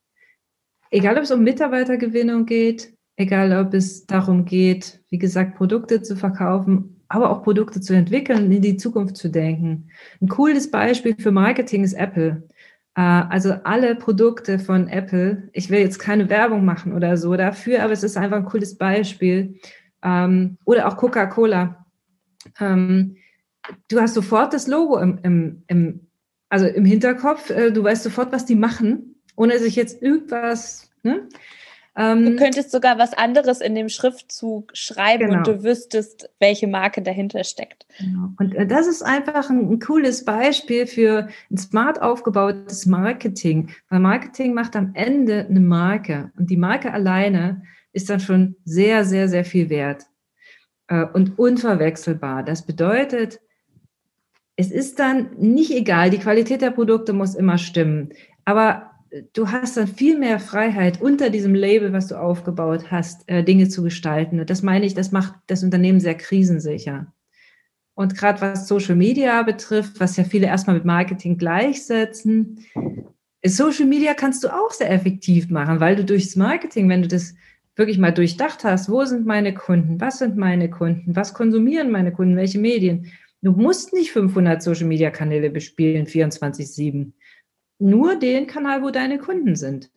Egal, ob es um Mitarbeitergewinnung geht, egal, ob es darum geht, wie gesagt, Produkte zu verkaufen, aber auch Produkte zu entwickeln, in die Zukunft zu denken. Ein cooles Beispiel für Marketing ist Apple. Äh, also alle Produkte von Apple, ich will jetzt keine Werbung machen oder so dafür, aber es ist einfach ein cooles Beispiel. Ähm, oder auch Coca-Cola. Ähm, du hast sofort das Logo im, im, im, also im Hinterkopf, äh, du weißt sofort, was die machen, ohne sich jetzt irgendwas, ne? Ähm, du könntest sogar was anderes in dem Schriftzug schreiben genau. und du wüsstest, welche Marke dahinter steckt. Genau. Und äh, das ist einfach ein, ein, cooles Beispiel für ein smart aufgebautes Marketing, weil Marketing macht am Ende eine Marke und die Marke alleine ist dann schon sehr, sehr, sehr viel wert äh, und unverwechselbar. Das bedeutet, es ist dann nicht egal, die Qualität der Produkte muss immer stimmen, aber du hast dann viel mehr Freiheit unter diesem Label, was du aufgebaut hast, äh, Dinge zu gestalten. Und das meine ich, das macht das Unternehmen sehr krisensicher. Und gerade was Social Media betrifft, was ja viele erstmal mit Marketing gleichsetzen, Social Media kannst du auch sehr effektiv machen, weil du durchs Marketing, wenn du das wirklich mal durchdacht hast, wo sind meine Kunden, was sind meine Kunden, was konsumieren meine Kunden, welche Medien. Du musst nicht 500 Social Media Kanäle bespielen, 24-7 nur den Kanal, wo deine Kunden sind.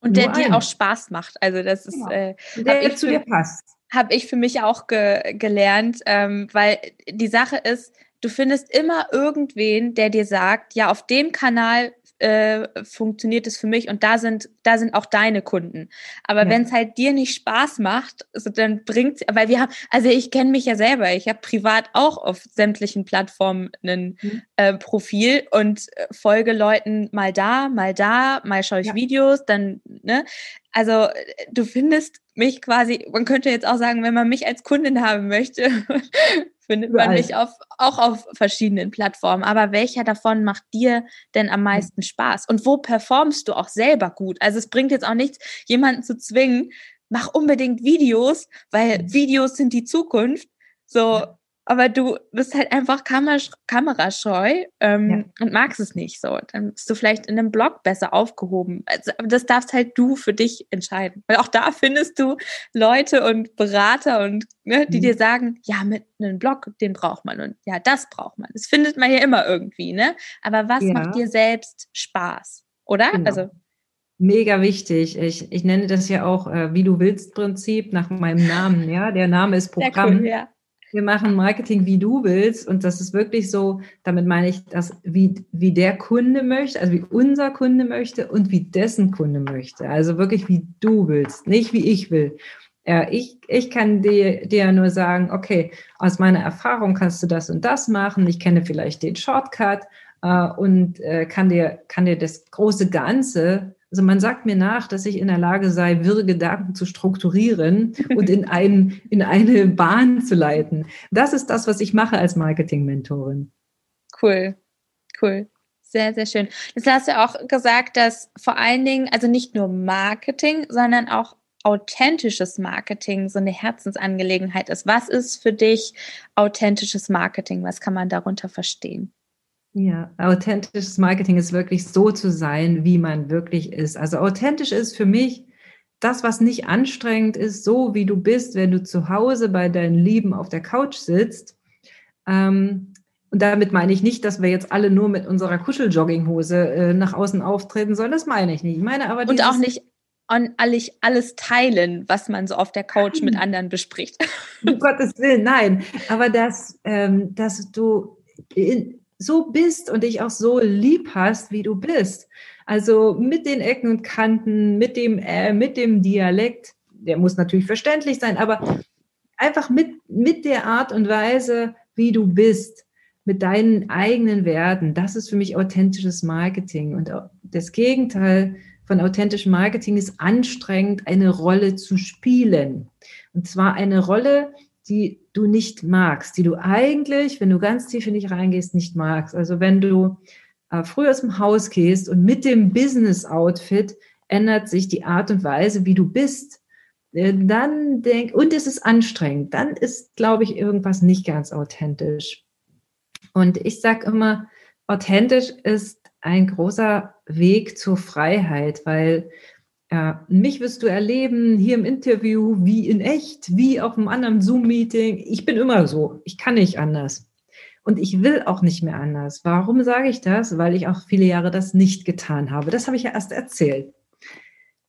Und der dir auch Spaß macht. Also das ist, genau. äh, der zu dir passt. Habe ich für mich auch ge gelernt, ähm, weil die Sache ist, du findest immer irgendwen, der dir sagt, ja, auf dem Kanal äh, funktioniert es für mich und da sind, da sind auch deine Kunden. Aber ja. wenn es halt dir nicht Spaß macht, also dann bringt weil wir haben, also ich kenne mich ja selber, ich habe privat auch auf sämtlichen Plattformen ein mhm. äh, Profil und äh, folge Leuten mal da, mal da, mal schaue ich ja. Videos, dann, ne? Also du findest mich quasi, man könnte jetzt auch sagen, wenn man mich als Kundin haben möchte, findet man mich auf, auch auf verschiedenen Plattformen. Aber welcher davon macht dir denn am meisten Spaß? Und wo performst du auch selber gut? Also es bringt jetzt auch nichts, jemanden zu zwingen, mach unbedingt Videos, weil mhm. Videos sind die Zukunft. So, aber du bist halt einfach kamerascheu ähm, ja. und magst es nicht so. Dann bist du vielleicht in einem Blog besser aufgehoben. Also, das darfst halt du für dich entscheiden. Weil auch da findest du Leute und Berater und ne, die mhm. dir sagen, ja, mit einem Blog, den braucht man und ja, das braucht man. Das findet man ja immer irgendwie, ne? Aber was ja. macht dir selbst Spaß? Oder? Genau. Also Mega wichtig. Ich, ich nenne das ja auch äh, wie du willst Prinzip nach meinem Namen. Ja, der Name ist Programm. Cool, ja wir machen Marketing, wie du willst. Und das ist wirklich so, damit meine ich, dass wie, wie der Kunde möchte, also wie unser Kunde möchte und wie dessen Kunde möchte. Also wirklich, wie du willst, nicht wie ich will. Ja, ich, ich kann dir, dir nur sagen, okay, aus meiner Erfahrung kannst du das und das machen. Ich kenne vielleicht den Shortcut äh, und äh, kann, dir, kann dir das große Ganze also man sagt mir nach, dass ich in der Lage sei, wirre Gedanken zu strukturieren und in, ein, in eine Bahn zu leiten. Das ist das, was ich mache als Marketing-Mentorin. Cool, cool. Sehr, sehr schön. Jetzt hast du auch gesagt, dass vor allen Dingen, also nicht nur Marketing, sondern auch authentisches Marketing so eine Herzensangelegenheit ist. Was ist für dich authentisches Marketing? Was kann man darunter verstehen? Ja, authentisches Marketing ist wirklich so zu sein, wie man wirklich ist. Also authentisch ist für mich das, was nicht anstrengend ist, so wie du bist, wenn du zu Hause bei deinen Lieben auf der Couch sitzt. Ähm, und damit meine ich nicht, dass wir jetzt alle nur mit unserer Kuscheljogginghose äh, nach außen auftreten sollen. Das meine ich nicht. Ich meine aber und auch nicht an alles, teilen, was man so auf der Couch mit anderen bespricht. Um Gottes Willen, nein. Aber dass, ähm, dass du in, so bist und dich auch so lieb hast, wie du bist. Also mit den Ecken und Kanten, mit dem, äh, mit dem Dialekt, der muss natürlich verständlich sein, aber einfach mit, mit der Art und Weise, wie du bist, mit deinen eigenen Werten, das ist für mich authentisches Marketing. Und das Gegenteil von authentischem Marketing ist anstrengend, eine Rolle zu spielen. Und zwar eine Rolle, die du nicht magst, die du eigentlich, wenn du ganz tief in dich reingehst, nicht magst. Also wenn du äh, früh aus dem Haus gehst und mit dem Business-Outfit ändert sich die Art und Weise, wie du bist, äh, dann denk, und es ist anstrengend, dann ist, glaube ich, irgendwas nicht ganz authentisch. Und ich sage immer, authentisch ist ein großer Weg zur Freiheit, weil ja, mich wirst du erleben hier im Interview wie in echt, wie auf einem anderen Zoom-Meeting. Ich bin immer so. Ich kann nicht anders. Und ich will auch nicht mehr anders. Warum sage ich das? Weil ich auch viele Jahre das nicht getan habe. Das habe ich ja erst erzählt.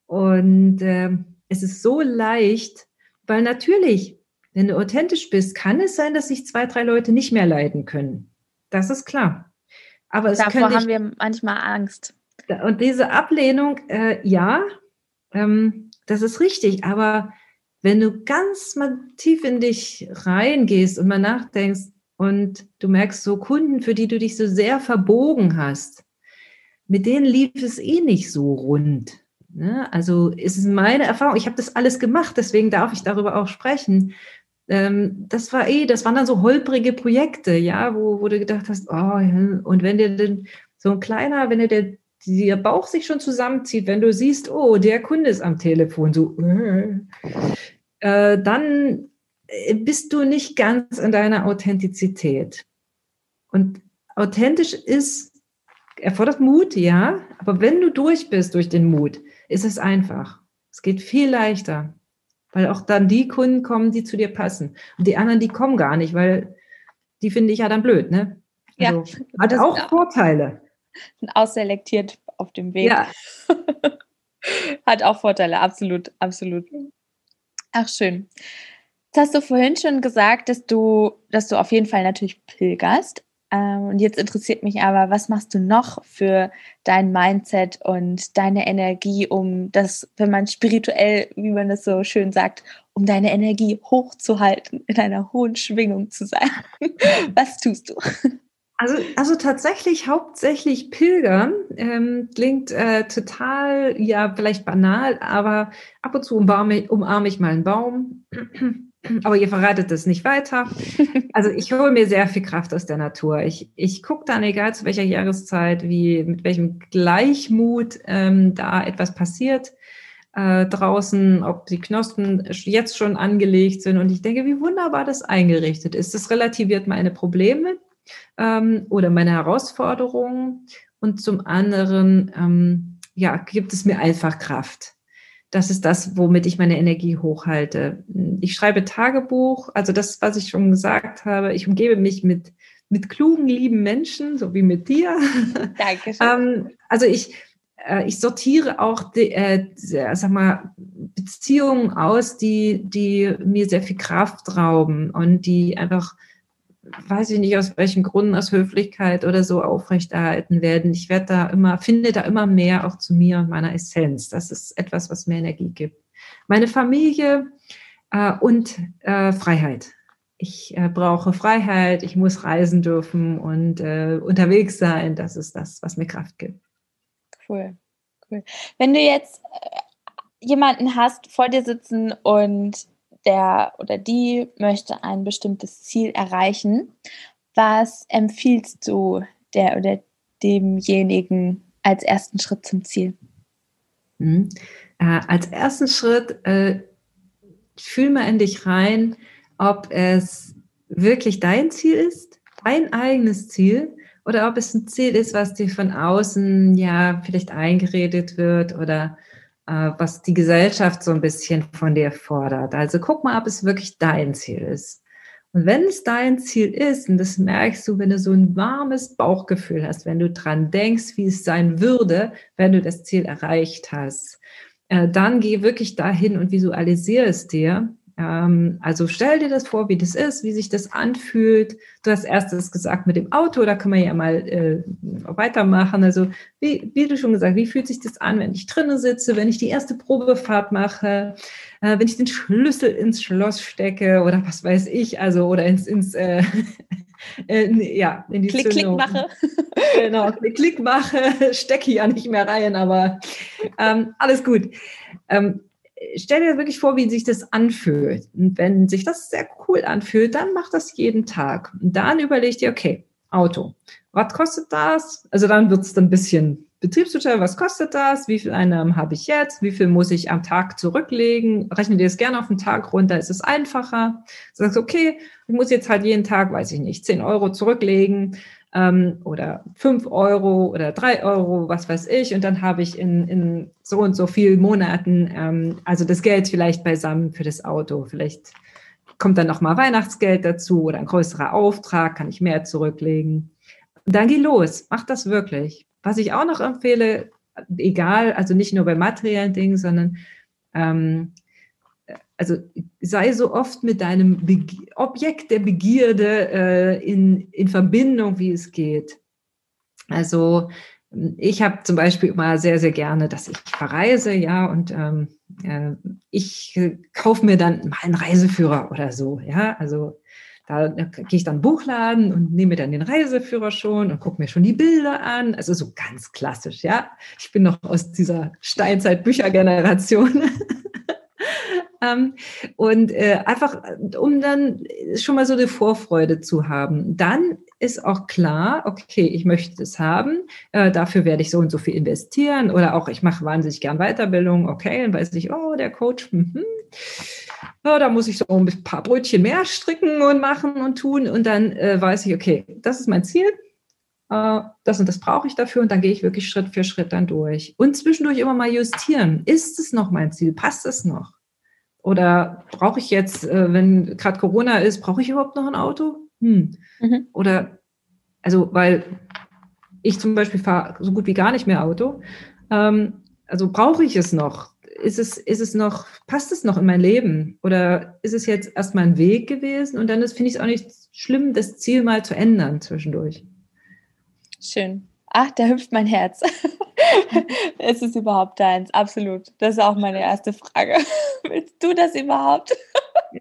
Und äh, es ist so leicht, weil natürlich, wenn du authentisch bist, kann es sein, dass sich zwei, drei Leute nicht mehr leiden können. Das ist klar. Aber es Davor haben wir manchmal Angst. Und diese Ablehnung, äh, ja, ähm, das ist richtig, aber wenn du ganz mal tief in dich reingehst und mal nachdenkst und du merkst so Kunden, für die du dich so sehr verbogen hast, mit denen lief es eh nicht so rund. Ne? Also ist es meine Erfahrung, ich habe das alles gemacht, deswegen darf ich darüber auch sprechen. Ähm, das war eh, das waren dann so holprige Projekte, ja, wo, wo du gedacht hast, oh, und wenn dir denn so ein kleiner, wenn dir der der Bauch sich schon zusammenzieht, wenn du siehst, oh, der Kunde ist am Telefon, so, äh, äh, dann bist du nicht ganz in deiner Authentizität. Und authentisch ist, erfordert Mut, ja, aber wenn du durch bist durch den Mut, ist es einfach. Es geht viel leichter, weil auch dann die Kunden kommen, die zu dir passen. Und die anderen, die kommen gar nicht, weil die finde ich ja dann blöd, ne? Also, ja, hat auch Vorteile ausselektiert auf dem Weg. Ja. Hat auch Vorteile, absolut, absolut. Ach, schön. Jetzt hast du vorhin schon gesagt, dass du, dass du auf jeden Fall natürlich pilgerst. Ähm, und jetzt interessiert mich aber, was machst du noch für dein Mindset und deine Energie, um das, wenn man spirituell, wie man das so schön sagt, um deine Energie hochzuhalten, in einer hohen Schwingung zu sein? was tust du? Also, also tatsächlich hauptsächlich Pilgern. Ähm, klingt äh, total, ja, vielleicht banal, aber ab und zu umarme, umarme ich mal einen Baum. Aber ihr verratet das nicht weiter. Also ich hole mir sehr viel Kraft aus der Natur. Ich, ich gucke dann, egal zu welcher Jahreszeit, wie mit welchem Gleichmut ähm, da etwas passiert äh, draußen, ob die Knospen jetzt schon angelegt sind. Und ich denke, wie wunderbar das eingerichtet ist. Das relativiert meine Probleme ähm, oder meine Herausforderungen. Und zum anderen, ähm, ja, gibt es mir einfach Kraft. Das ist das, womit ich meine Energie hochhalte. Ich schreibe Tagebuch, also das, was ich schon gesagt habe. Ich umgebe mich mit, mit klugen, lieben Menschen, so wie mit dir. Dankeschön. ähm, also ich, äh, ich sortiere auch, die, äh, sag mal, Beziehungen aus, die, die mir sehr viel Kraft rauben und die einfach weiß ich nicht aus welchen Gründen, aus Höflichkeit oder so aufrechterhalten werden. Ich werde da immer, finde da immer mehr auch zu mir und meiner Essenz. Das ist etwas, was mir Energie gibt. Meine Familie äh, und äh, Freiheit. Ich äh, brauche Freiheit, ich muss reisen dürfen und äh, unterwegs sein. Das ist das, was mir Kraft gibt. Cool, cool. Wenn du jetzt äh, jemanden hast vor dir sitzen und der oder die möchte ein bestimmtes Ziel erreichen. Was empfiehlst du der oder demjenigen als ersten Schritt zum Ziel? Mhm. Äh, als ersten Schritt äh, fühl mal in dich rein, ob es wirklich dein Ziel ist, dein eigenes Ziel, oder ob es ein Ziel ist, was dir von außen ja vielleicht eingeredet wird oder was die Gesellschaft so ein bisschen von dir fordert. Also guck mal, ob es wirklich dein Ziel ist. Und wenn es dein Ziel ist, und das merkst du, wenn du so ein warmes Bauchgefühl hast, wenn du dran denkst, wie es sein würde, wenn du das Ziel erreicht hast, äh, dann geh wirklich dahin und visualisiere es dir ähm, also stell dir das vor, wie das ist, wie sich das anfühlt. Du hast erstes gesagt mit dem Auto, da können wir ja mal äh, weitermachen. Also wie, wie du schon gesagt, wie fühlt sich das an, wenn ich drinnen sitze, wenn ich die erste Probefahrt mache, äh, wenn ich den Schlüssel ins Schloss stecke oder was weiß ich, also oder ins, ins äh, äh, ja, in die Klick, Zündung. Klick mache. genau, Klick, Klick mache, stecke ja nicht mehr rein, aber ähm, alles gut. Ähm, stell dir wirklich vor, wie sich das anfühlt. Und wenn sich das sehr cool anfühlt, dann mach das jeden Tag. Und dann überleg dir, okay, Auto, was kostet das? Also dann wird es dann ein bisschen Betriebshotel, was kostet das? Wie viel Einnahmen habe ich jetzt? Wie viel muss ich am Tag zurücklegen? Rechne dir das gerne auf den Tag runter, ist es einfacher. Du sagst, okay, ich muss jetzt halt jeden Tag, weiß ich nicht, 10 Euro zurücklegen ähm, oder fünf Euro oder drei Euro, was weiß ich. Und dann habe ich in, in so und so vielen Monaten ähm, also das Geld vielleicht beisammen für das Auto. Vielleicht kommt dann nochmal Weihnachtsgeld dazu oder ein größerer Auftrag, kann ich mehr zurücklegen. Dann geh los, mach das wirklich. Was ich auch noch empfehle, egal, also nicht nur bei materiellen Dingen, sondern ähm, also sei so oft mit deinem Be Objekt der Begierde äh, in, in Verbindung, wie es geht. Also ich habe zum Beispiel immer sehr, sehr gerne, dass ich verreise, ja, und ähm, äh, ich äh, kaufe mir dann mal einen Reiseführer oder so, ja, also da, da gehe ich dann Buchladen und nehme dann den Reiseführer schon und gucke mir schon die Bilder an. Also so ganz klassisch, ja. Ich bin noch aus dieser Steinzeit-Büchergeneration. Ähm, und äh, einfach, um dann schon mal so eine Vorfreude zu haben. Dann ist auch klar, okay, ich möchte es haben, äh, dafür werde ich so und so viel investieren oder auch ich mache wahnsinnig gern Weiterbildung, okay, dann weiß ich, oh, der Coach, mhm. Ja, da muss ich so ein paar Brötchen mehr stricken und machen und tun und dann äh, weiß ich, okay, das ist mein Ziel, äh, das und das brauche ich dafür und dann gehe ich wirklich Schritt für Schritt dann durch. Und zwischendurch immer mal justieren. Ist es noch mein Ziel? Passt es noch? Oder brauche ich jetzt, äh, wenn gerade Corona ist, brauche ich überhaupt noch ein Auto? Hm. Mhm. Oder, also, weil ich zum Beispiel fahre so gut wie gar nicht mehr Auto. Ähm, also brauche ich es noch? Ist es, ist es noch, passt es noch in mein Leben? Oder ist es jetzt erstmal ein Weg gewesen? Und dann finde ich es auch nicht schlimm, das Ziel mal zu ändern zwischendurch. Schön. Ach, da hüpft mein Herz. ist es überhaupt deins? Absolut. Das ist auch meine erste Frage. Willst du das überhaupt?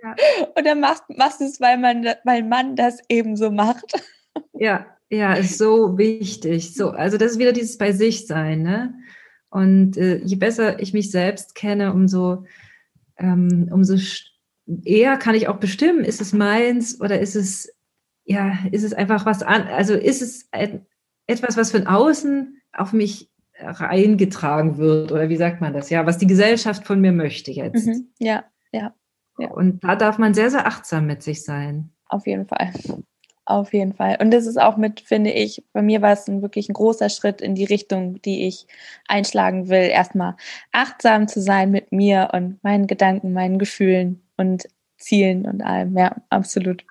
Ja. Oder machst, machst du es, weil man, weil man das eben so macht? Ja, Ja, ist so wichtig. So, also das ist wieder dieses bei sich sein, ne? Und äh, je besser ich mich selbst kenne, umso, ähm, umso eher kann ich auch bestimmen, ist es meins oder ist es, ja, ist es einfach was an, also ist es etwas, was von außen auf mich reingetragen wird oder wie sagt man das? Ja, was die Gesellschaft von mir möchte jetzt. Mhm, ja, ja, ja. Und da darf man sehr, sehr achtsam mit sich sein. Auf jeden Fall. Auf jeden Fall. Und das ist auch mit, finde ich, bei mir war es ein, wirklich ein großer Schritt in die Richtung, die ich einschlagen will. Erstmal achtsam zu sein mit mir und meinen Gedanken, meinen Gefühlen und Zielen und allem. Ja, absolut.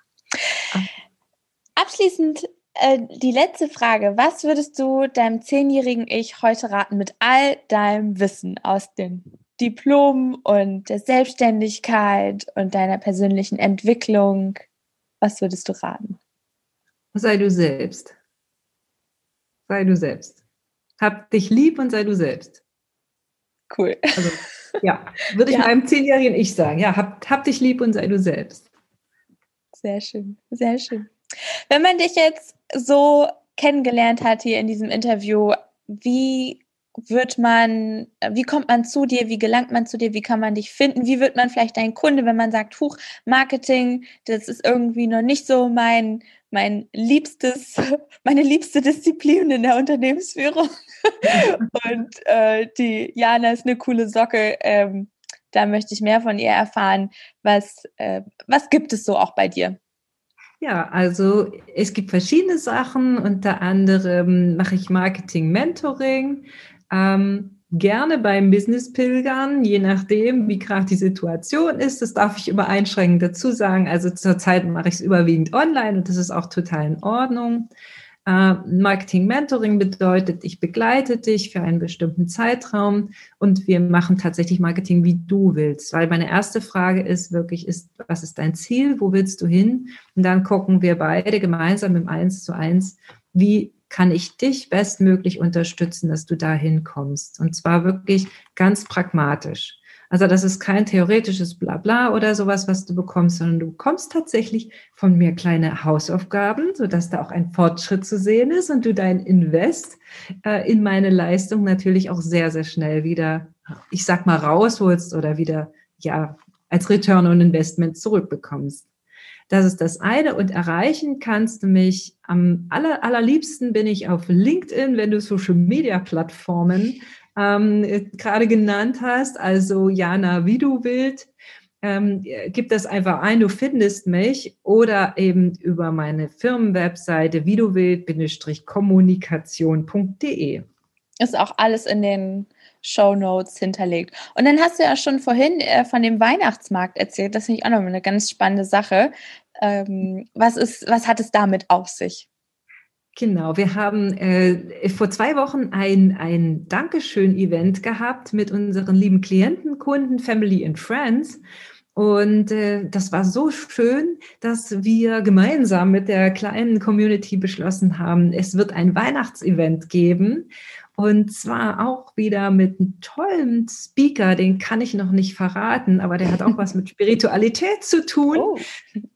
Abschließend äh, die letzte Frage. Was würdest du deinem zehnjährigen Ich heute raten mit all deinem Wissen aus den Diplomen und der Selbstständigkeit und deiner persönlichen Entwicklung? Was würdest du raten? Sei du selbst. Sei du selbst. Hab dich lieb und sei du selbst. Cool. Also, ja, würde ich ja. meinem zehnjährigen Ich sagen. Ja, hab, hab dich lieb und sei du selbst. Sehr schön, sehr schön. Wenn man dich jetzt so kennengelernt hat hier in diesem Interview, wie wird man, wie kommt man zu dir, wie gelangt man zu dir, wie kann man dich finden, wie wird man vielleicht dein Kunde, wenn man sagt, Huch, Marketing, das ist irgendwie noch nicht so mein, mein liebstes, meine liebste Disziplin in der Unternehmensführung. Und äh, die Jana ist eine coole Socke. Ähm, da möchte ich mehr von ihr erfahren. Was, äh, was gibt es so auch bei dir? Ja, also es gibt verschiedene Sachen. Unter anderem mache ich Marketing-Mentoring. Ähm, gerne beim Business Pilgern, je nachdem, wie gerade die Situation ist. Das darf ich immer einschränkend dazu sagen. Also zurzeit mache ich es überwiegend online und das ist auch total in Ordnung. Äh, Marketing Mentoring bedeutet, ich begleite dich für einen bestimmten Zeitraum und wir machen tatsächlich Marketing, wie du willst. Weil meine erste Frage ist wirklich, ist, was ist dein Ziel? Wo willst du hin? Und dann gucken wir beide gemeinsam im Eins zu eins, wie kann ich dich bestmöglich unterstützen, dass du dahin kommst. Und zwar wirklich ganz pragmatisch. Also das ist kein theoretisches Blabla oder sowas, was du bekommst, sondern du bekommst tatsächlich von mir kleine Hausaufgaben, sodass da auch ein Fortschritt zu sehen ist und du dein Invest äh, in meine Leistung natürlich auch sehr, sehr schnell wieder, ich sag mal, rausholst oder wieder, ja, als Return on Investment zurückbekommst. Das ist das eine. Und erreichen kannst du mich am aller, allerliebsten bin ich auf LinkedIn, wenn du Social Media Plattformen ähm, gerade genannt hast, also Jana wie du willst. Ähm, gib das einfach ein, du findest mich oder eben über meine Firmenwebseite wie du willst-kommunikation.de. Ist auch alles in den Show Notes hinterlegt. Und dann hast du ja schon vorhin äh, von dem Weihnachtsmarkt erzählt. Das finde ich auch noch eine ganz spannende Sache. Ähm, was, ist, was hat es damit auf sich? Genau, wir haben äh, vor zwei Wochen ein, ein Dankeschön-Event gehabt mit unseren lieben Klienten, Kunden, Family and Friends. Und äh, das war so schön, dass wir gemeinsam mit der kleinen Community beschlossen haben, es wird ein Weihnachtsevent geben. Und zwar auch wieder mit einem tollen Speaker, den kann ich noch nicht verraten, aber der hat auch was mit Spiritualität zu tun, oh.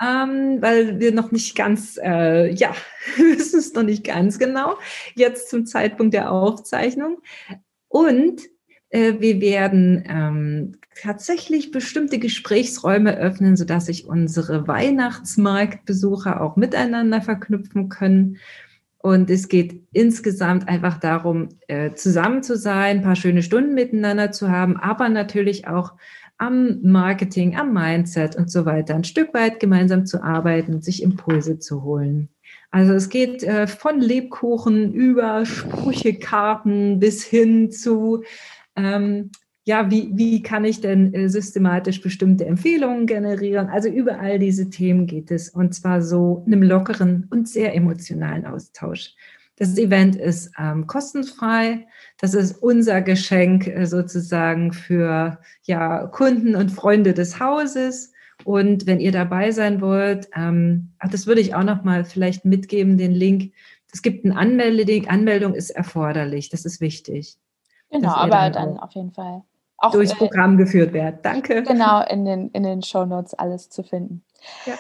ähm, weil wir noch nicht ganz, äh, ja, wissen es noch nicht ganz genau, jetzt zum Zeitpunkt der Aufzeichnung. Und äh, wir werden ähm, tatsächlich bestimmte Gesprächsräume öffnen, sodass sich unsere Weihnachtsmarktbesucher auch miteinander verknüpfen können. Und es geht insgesamt einfach darum, äh, zusammen zu sein, ein paar schöne Stunden miteinander zu haben, aber natürlich auch am Marketing, am Mindset und so weiter ein Stück weit gemeinsam zu arbeiten und sich Impulse zu holen. Also es geht äh, von Lebkuchen über Sprüchekarten bis hin zu ähm, ja, wie, wie kann ich denn äh, systematisch bestimmte Empfehlungen generieren? Also über all diese Themen geht es und zwar so einem lockeren und sehr emotionalen Austausch. Das Event ist ähm, kostenfrei. Das ist unser Geschenk äh, sozusagen für ja, Kunden und Freunde des Hauses. Und wenn ihr dabei sein wollt, ähm, ach, das würde ich auch noch mal vielleicht mitgeben, den Link. Es gibt einen Anmeldung. Anmeldung ist erforderlich. Das ist wichtig. Genau, aber dann, dann auf jeden Fall auch durchs Programm geführt werden. Danke. Genau, in den, in den Show Notes alles zu finden. Ja.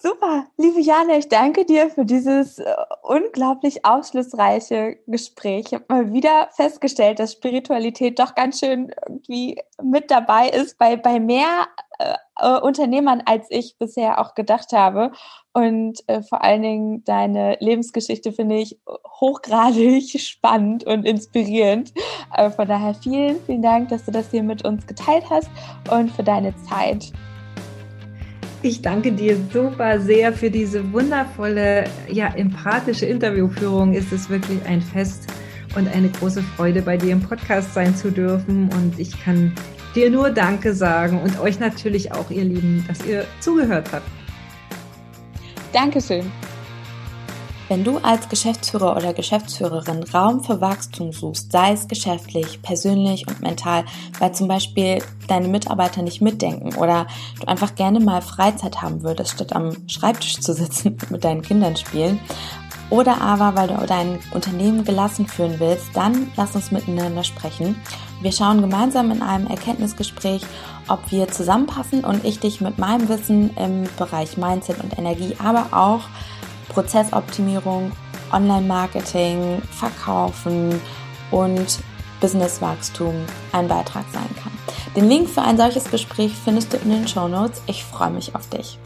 Super, liebe Jana, ich danke dir für dieses äh, unglaublich aufschlussreiche Gespräch. Ich habe mal wieder festgestellt, dass Spiritualität doch ganz schön irgendwie mit dabei ist bei, bei mehr äh, äh Unternehmern, als ich bisher auch gedacht habe. Und äh, vor allen Dingen deine Lebensgeschichte finde ich hochgradig spannend und inspirierend. Äh, von daher vielen, vielen Dank, dass du das hier mit uns geteilt hast und für deine Zeit. Ich danke dir super sehr für diese wundervolle, ja, empathische Interviewführung. Es ist wirklich ein Fest und eine große Freude, bei dir im Podcast sein zu dürfen. Und ich kann dir nur Danke sagen und euch natürlich auch, ihr Lieben, dass ihr zugehört habt. Dankeschön. Wenn du als Geschäftsführer oder Geschäftsführerin Raum für Wachstum suchst, sei es geschäftlich, persönlich und mental, weil zum Beispiel deine Mitarbeiter nicht mitdenken oder du einfach gerne mal Freizeit haben würdest, statt am Schreibtisch zu sitzen und mit deinen Kindern spielen, oder aber weil du dein Unternehmen gelassen führen willst, dann lass uns miteinander sprechen. Wir schauen gemeinsam in einem Erkenntnisgespräch, ob wir zusammenpassen und ich dich mit meinem Wissen im Bereich Mindset und Energie, aber auch Prozessoptimierung, Online-Marketing, Verkaufen und Businesswachstum ein Beitrag sein kann. Den Link für ein solches Gespräch findest du in den Show Notes. Ich freue mich auf dich.